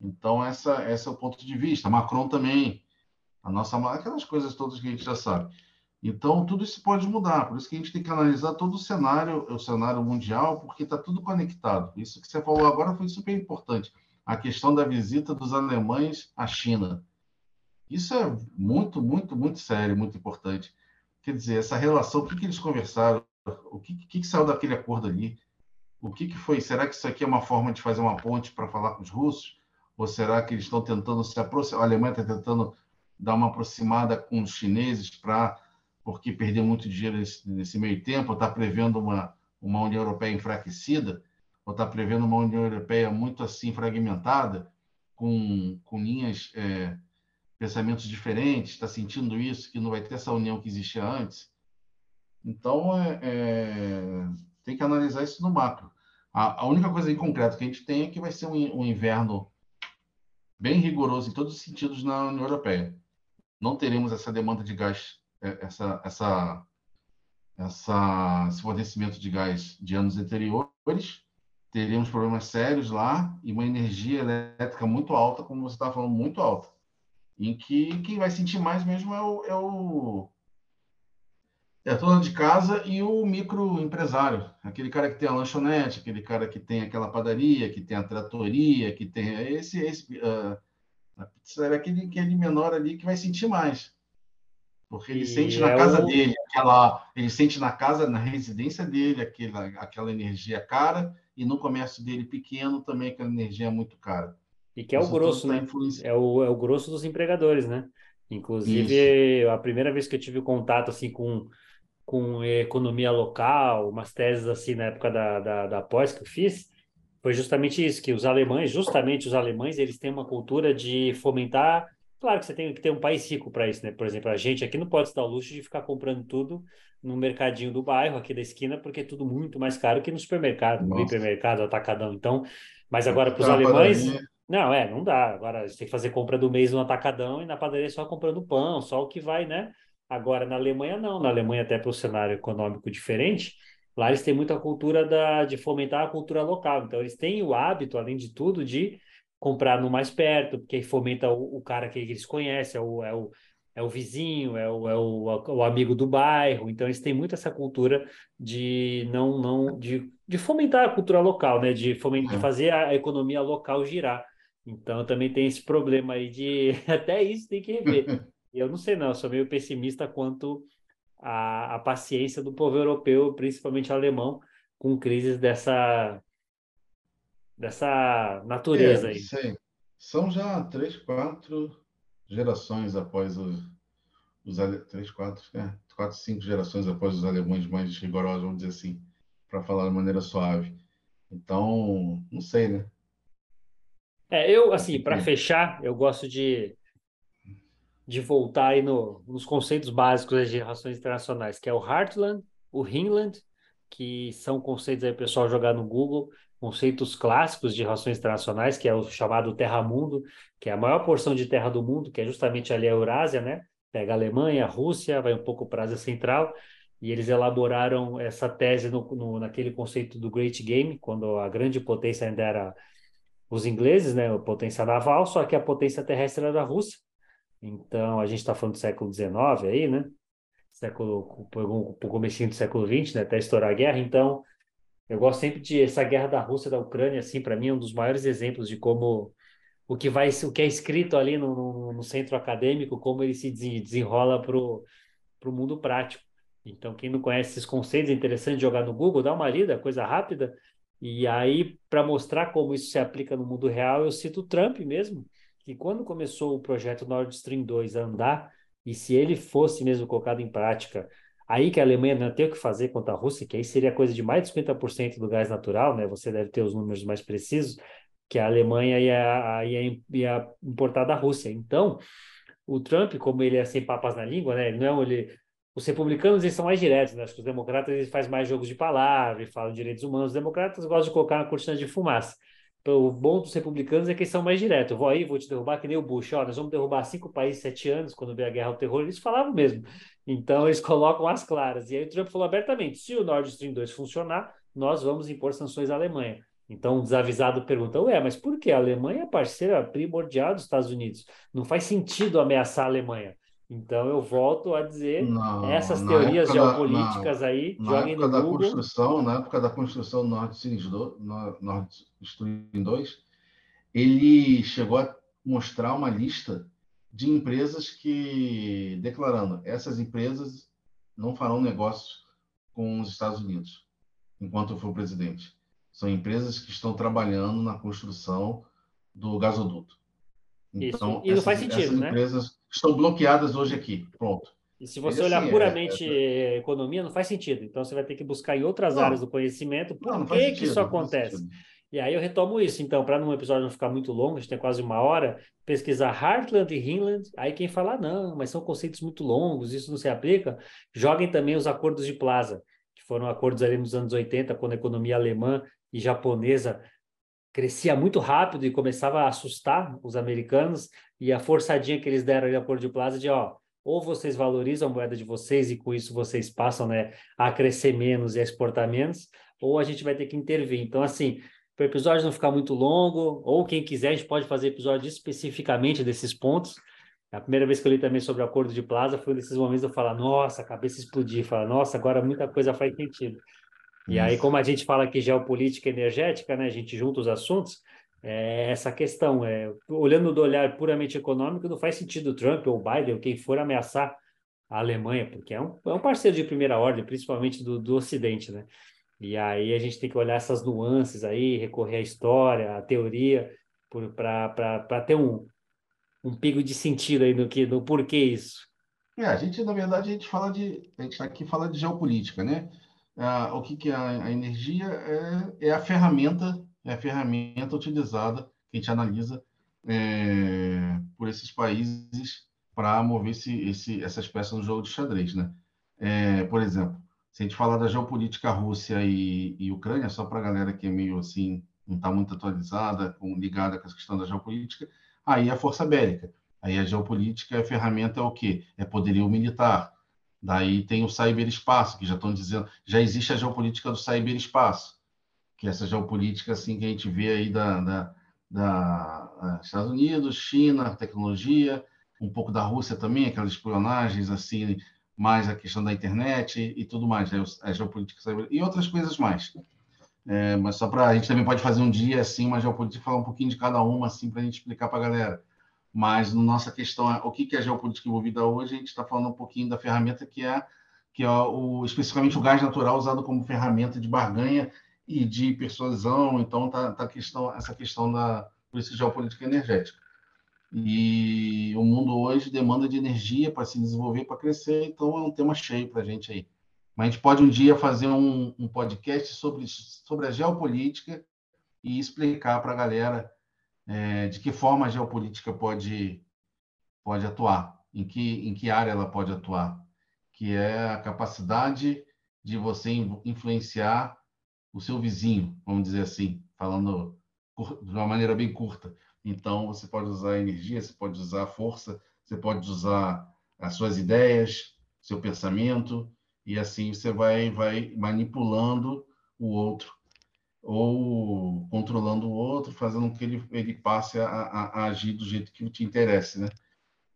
Então essa esse é o ponto de vista. Macron também a nossa aquelas coisas todas que a gente já sabe. Então, tudo isso pode mudar, por isso que a gente tem que analisar todo o cenário, o cenário mundial, porque está tudo conectado. Isso que você falou agora foi super importante, a questão da visita dos alemães à China. Isso é muito, muito, muito sério, muito importante. Quer dizer, essa relação, o que, que eles conversaram, o que, que, que saiu daquele acordo ali, o que, que foi? Será que isso aqui é uma forma de fazer uma ponte para falar com os russos? Ou será que eles estão tentando se aproximar? A Alemanha está tentando dar uma aproximada com os chineses para porque perdeu muito dinheiro nesse, nesse meio tempo, está prevendo uma, uma União Europeia enfraquecida, ou está prevendo uma União Europeia muito assim fragmentada, com, com linhas, é, pensamentos diferentes, está sentindo isso, que não vai ter essa união que existia antes. Então, é, é, tem que analisar isso no macro. A, a, única coisa em concreto que a gente tem é que vai ser um, um inverno bem rigoroso em todos os sentidos na União Europeia. Não teremos essa demanda de gás, é, essa, essa, essa, esse fornecimento de gás de anos anteriores, teremos problemas sérios lá e uma energia elétrica muito alta, como você estava falando, muito alta, em que quem vai sentir mais mesmo é o, é o é a dona de casa e o microempresário, aquele cara que tem a lanchonete, aquele cara que tem aquela padaria, que tem a tratoria, que tem esse, esse uh, a pizzaria é aquele, aquele menor ali que vai sentir mais. Porque ele e sente na é casa o... dele, aquela, ele sente na casa, na residência dele, aquela, aquela energia cara, e no comércio dele pequeno também aquela energia muito cara. E que é o grosso, tá né? É o, é o grosso dos empregadores, né? Inclusive, Isso. a primeira vez que eu tive contato assim com, com economia local, umas teses assim na época da, da, da pós que eu fiz, foi justamente isso, que os alemães, justamente os alemães, eles têm uma cultura de fomentar. Claro que você tem que ter um país rico para isso, né? Por exemplo, a gente aqui não pode se dar o luxo de ficar comprando tudo no mercadinho do bairro, aqui da esquina, porque é tudo muito mais caro que no supermercado, no hipermercado, atacadão. Então, mas agora para os alemães. Não, é, não dá. Agora a gente tem que fazer compra do mês no atacadão e na padaria só comprando pão, só o que vai, né? Agora, na Alemanha, não. Na Alemanha, até pelo cenário econômico diferente, lá eles têm muita cultura da, de fomentar a cultura local. Então, eles têm o hábito, além de tudo, de comprar no mais perto, porque fomenta o, o cara que eles conhecem, é o, é o, é o vizinho, é o, é o, o amigo do bairro. Então, eles têm muito essa cultura de não, não de, de fomentar a cultura local, né? De, fomentar, de é. fazer a economia local girar. Então, também tem esse problema aí de <laughs> até isso tem que rever. <laughs> Eu não sei, não, eu sou meio pessimista quanto à, à paciência do povo europeu, principalmente alemão, com crises dessa, dessa natureza é, aí. Sei. São já três, quatro gerações após os, os três, quatro, é, quatro, cinco gerações após os alemães mais rigorosos, vamos dizer assim, para falar de maneira suave. Então, não sei, né? É, eu, assim, para fechar, eu gosto de de voltar aí no, nos conceitos básicos de relações internacionais, que é o Heartland, o Hinland, que são conceitos aí, pessoal, jogar no Google, conceitos clássicos de relações internacionais, que é o chamado Terra-Mundo, que é a maior porção de terra do mundo, que é justamente ali a Eurásia, né? Pega a Alemanha, a Rússia, vai um pouco para a Ásia Central, e eles elaboraram essa tese no, no, naquele conceito do Great Game, quando a grande potência ainda era os ingleses, né? A potência naval, só que a potência terrestre era a Rússia. Então, a gente está falando do século XIX aí, né? Século, comecinho do século XX, né? Até estourar a guerra. Então, eu gosto sempre de essa guerra da Rússia da Ucrânia, assim, para mim é um dos maiores exemplos de como o que vai, o que é escrito ali no, no, no centro acadêmico, como ele se desenrola para o mundo prático. Então, quem não conhece esses conceitos, é interessante jogar no Google, dá uma lida, coisa rápida. E aí, para mostrar como isso se aplica no mundo real, eu cito o Trump mesmo, que quando começou o projeto Nord Stream 2 a andar, e se ele fosse mesmo colocado em prática, aí que a Alemanha não tem o que fazer contra a Rússia, que aí seria coisa de mais de 50% do gás natural, né? Você deve ter os números mais precisos, que a Alemanha ia, ia, ia importar da Rússia. Então, o Trump, como ele é sem papas na língua, né? Ele não é ele, os republicanos eles são mais diretos, né? Acho que os democratas eles fazem mais jogos de palavra e falam de direitos humanos. Os democratas gostam de colocar uma cortina de fumaça o bom dos republicanos é que eles são mais diretos. Vou aí, vou te derrubar, que nem o Bush. Ó, nós vamos derrubar cinco países sete anos, quando veio a guerra ao terror. Eles falavam mesmo. Então, eles <laughs> colocam as claras. E aí o Trump falou abertamente: se o Nord Stream 2 funcionar, nós vamos impor sanções à Alemanha. Então, o desavisado pergunta: ué, mas por que? A Alemanha é parceira primordial dos Estados Unidos. Não faz sentido ameaçar a Alemanha. Então eu volto a dizer não, essas teorias geopolíticas da, aí, na joguem época no da Google. Construção, na época da construção do Nord Stream 2, ele chegou a mostrar uma lista de empresas que declarando essas empresas não farão negócios com os Estados Unidos enquanto eu for presidente. São empresas que estão trabalhando na construção do gasoduto. Então, Isso. E não faz sentido, essas né? empresas estão bloqueadas hoje aqui. Pronto. E se você olhar assim, é, puramente é, é, economia, não faz sentido. Então você vai ter que buscar em outras não, áreas do conhecimento por não, não que, sentido, que isso acontece. E aí eu retomo isso. Então, para num episódio não ficar muito longo, a gente tem quase uma hora, pesquisar Heartland e Hinland. Aí quem falar, ah, não, mas são conceitos muito longos, isso não se aplica. Joguem também os acordos de Plaza, que foram acordos ali nos anos 80, quando a economia alemã e japonesa crescia muito rápido e começava a assustar os americanos e a forçadinha que eles deram ali a Porto de Plaza de ó, ou vocês valorizam a moeda de vocês e com isso vocês passam né, a crescer menos e a exportar menos, ou a gente vai ter que intervir. Então, assim, para o episódio não ficar muito longo, ou quem quiser, a gente pode fazer episódio especificamente desses pontos. A primeira vez que eu li também sobre o acordo de Plaza foi nesses momentos eu falar, nossa, a cabeça explodir, falar, nossa, agora muita coisa faz sentido. E aí, como a gente fala aqui geopolítica energética, né, a gente junta os assuntos, é essa questão, é, olhando do olhar puramente econômico, não faz sentido Trump ou Biden ou quem for ameaçar a Alemanha, porque é um, é um parceiro de primeira ordem, principalmente do, do Ocidente, né? E aí a gente tem que olhar essas nuances aí, recorrer à história, à teoria, para ter um, um pico de sentido aí no, que, no porquê isso. É, a gente, na verdade, a gente fala de. A gente aqui fala de geopolítica, né? Ah, o que, que é a, a energia? É, é a ferramenta é a ferramenta utilizada, que a gente analisa é, por esses países para mover esse, esse, essas peças no jogo de xadrez. Né? É, por exemplo, se a gente falar da geopolítica Rússia e, e Ucrânia, só para a galera que é meio assim, não está muito atualizada, com, ligada com essa questão da geopolítica, aí é a força bélica. Aí a geopolítica, a ferramenta é o quê? É poderio militar. Daí tem o cyberespaço, que já estão dizendo, já existe a geopolítica do cyberespaço, que é essa geopolítica assim que a gente vê aí da, da, da Estados Unidos, China, tecnologia, um pouco da Rússia também, aquelas espionagens assim, mais a questão da internet e, e tudo mais, né? a geopolítica cyber, e outras coisas mais. É, mas só para a gente também pode fazer um dia assim, uma geopolítica, falar um pouquinho de cada uma assim para a gente explicar para a galera. Mas no nossa questão, o que é geopolítica envolvida hoje, a gente está falando um pouquinho da ferramenta que é, que é o, especificamente o gás natural usado como ferramenta de barganha e de persuasão. Então, tá, tá questão, essa questão da política geopolítica energética. E o mundo hoje demanda de energia para se desenvolver, para crescer, então é um tema cheio para a gente aí. Mas a gente pode um dia fazer um, um podcast sobre, sobre a geopolítica e explicar para a galera é, de que forma a geopolítica pode, pode atuar, em que, em que área ela pode atuar, que é a capacidade de você influenciar o seu vizinho, vamos dizer assim, falando de uma maneira bem curta. Então, você pode usar energia, você pode usar força, você pode usar as suas ideias, seu pensamento, e assim você vai, vai manipulando o outro ou controlando o outro, fazendo com que ele, ele passe a, a, a, agir do jeito que te interesse, né?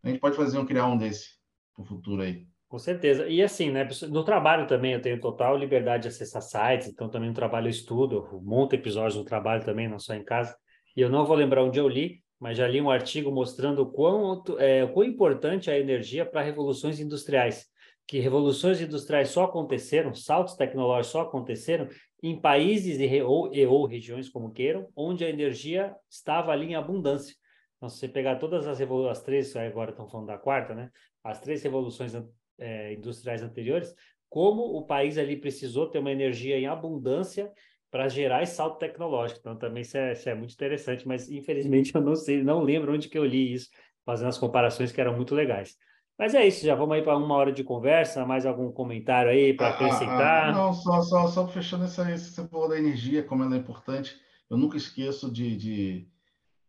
A gente pode fazer um, criar um desse para o futuro aí. Com certeza. E assim, né? No trabalho também eu tenho total liberdade de acessar sites, então também no trabalho eu estudo, eu monto episódios no trabalho também, não só em casa. E eu não vou lembrar onde eu li, mas já li um artigo mostrando o quão, é, quão importante é a energia para revoluções industriais. Que revoluções industriais só aconteceram, saltos tecnológicos só aconteceram em países e ou, e, ou regiões como queiram, onde a energia estava ali em abundância. Então, se você pegar todas as três, agora estão falando da quarta, né? As três revoluções é, industriais anteriores, como o país ali precisou ter uma energia em abundância para gerar esse salto tecnológico. Então, também isso é, isso é, muito interessante, mas infelizmente <laughs> eu não sei, não lembro onde que eu li isso, fazendo as comparações que eram muito legais. Mas é isso, já vamos aí para uma hora de conversa, mais algum comentário aí para acrescentar? Ah, ah, não, só, só, só fechando essa, você falou da energia, como ela é importante. Eu nunca esqueço de, de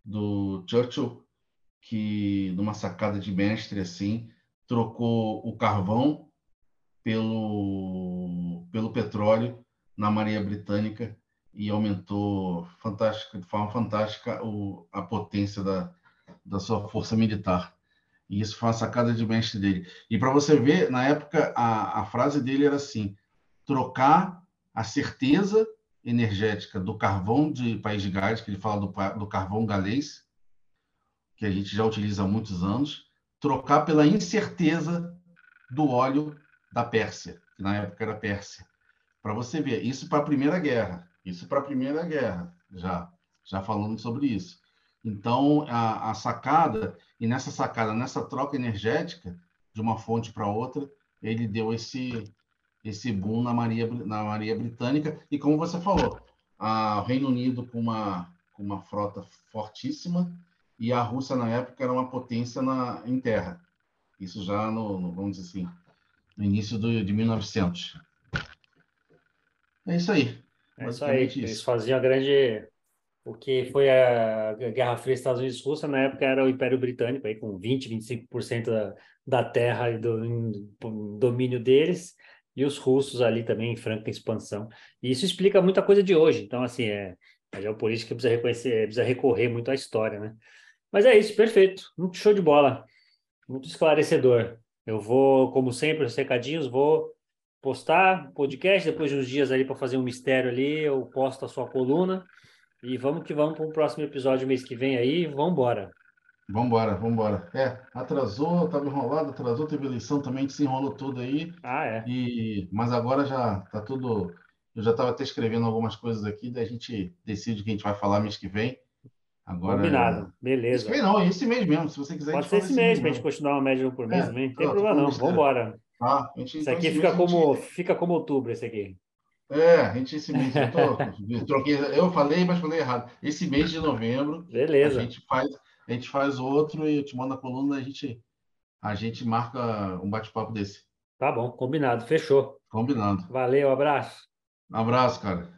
do Churchill, que numa sacada de mestre assim, trocou o carvão pelo, pelo petróleo na Marinha Britânica e aumentou fantástica, de forma fantástica o, a potência da, da sua força militar. E isso foi uma sacada de mestre dele. E para você ver, na época, a, a frase dele era assim: trocar a certeza energética do carvão de País de Gales, que ele fala do, do carvão galês, que a gente já utiliza há muitos anos, trocar pela incerteza do óleo da Pérsia, que na época era Pérsia. Para você ver, isso para a Primeira Guerra, isso para a Primeira Guerra, já, já falando sobre isso. Então, a, a sacada, e nessa sacada, nessa troca energética de uma fonte para outra, ele deu esse, esse boom na Maria, na Maria Britânica. E como você falou, a, o Reino Unido com uma, com uma frota fortíssima e a Rússia, na época, era uma potência na, em terra. Isso já no, no vamos dizer assim, no início do, de 1900. É isso aí. É isso aí. Isso. Eles faziam a grande o que foi a Guerra Fria Estados Unidos e Rússia, na época era o Império Britânico, aí, com 20, 25% da, da terra e do, do domínio deles, e os russos ali também em franca expansão. E isso explica muita coisa de hoje. Então, assim, é, a geopolítica precisa, reconhecer, precisa recorrer muito à história, né? Mas é isso, perfeito. Muito show de bola. Muito esclarecedor. Eu vou, como sempre, os recadinhos, vou postar podcast depois de uns dias ali para fazer um mistério ali, eu posto a sua coluna. E vamos que vamos para o próximo episódio mês que vem aí. Vamos embora. Vamos embora, vamos embora. É, atrasou, estava enrolado, atrasou, teve eleição também, se enrolou tudo aí. Ah, é. E, mas agora já está tudo. Eu já estava até escrevendo algumas coisas aqui, daí a gente decide o que a gente vai falar mês que vem. Agora, Combinado, beleza. Mês não, esse mês mesmo, se você quiser. Pode ser esse mês, para a gente continuar uma média por mês é, também. Não tem problema não, vamos embora. Tá, gente, isso aqui fica como, gente... fica como outubro, esse aqui. É, a gente esse mês, eu, tô, troquei, eu falei, mas falei errado. Esse mês de novembro, Beleza. a gente faz, a gente faz outro e eu te mando a coluna, a gente, a gente marca um bate-papo desse. Tá bom, combinado, fechou. Combinado. Valeu, abraço. Um abraço, cara.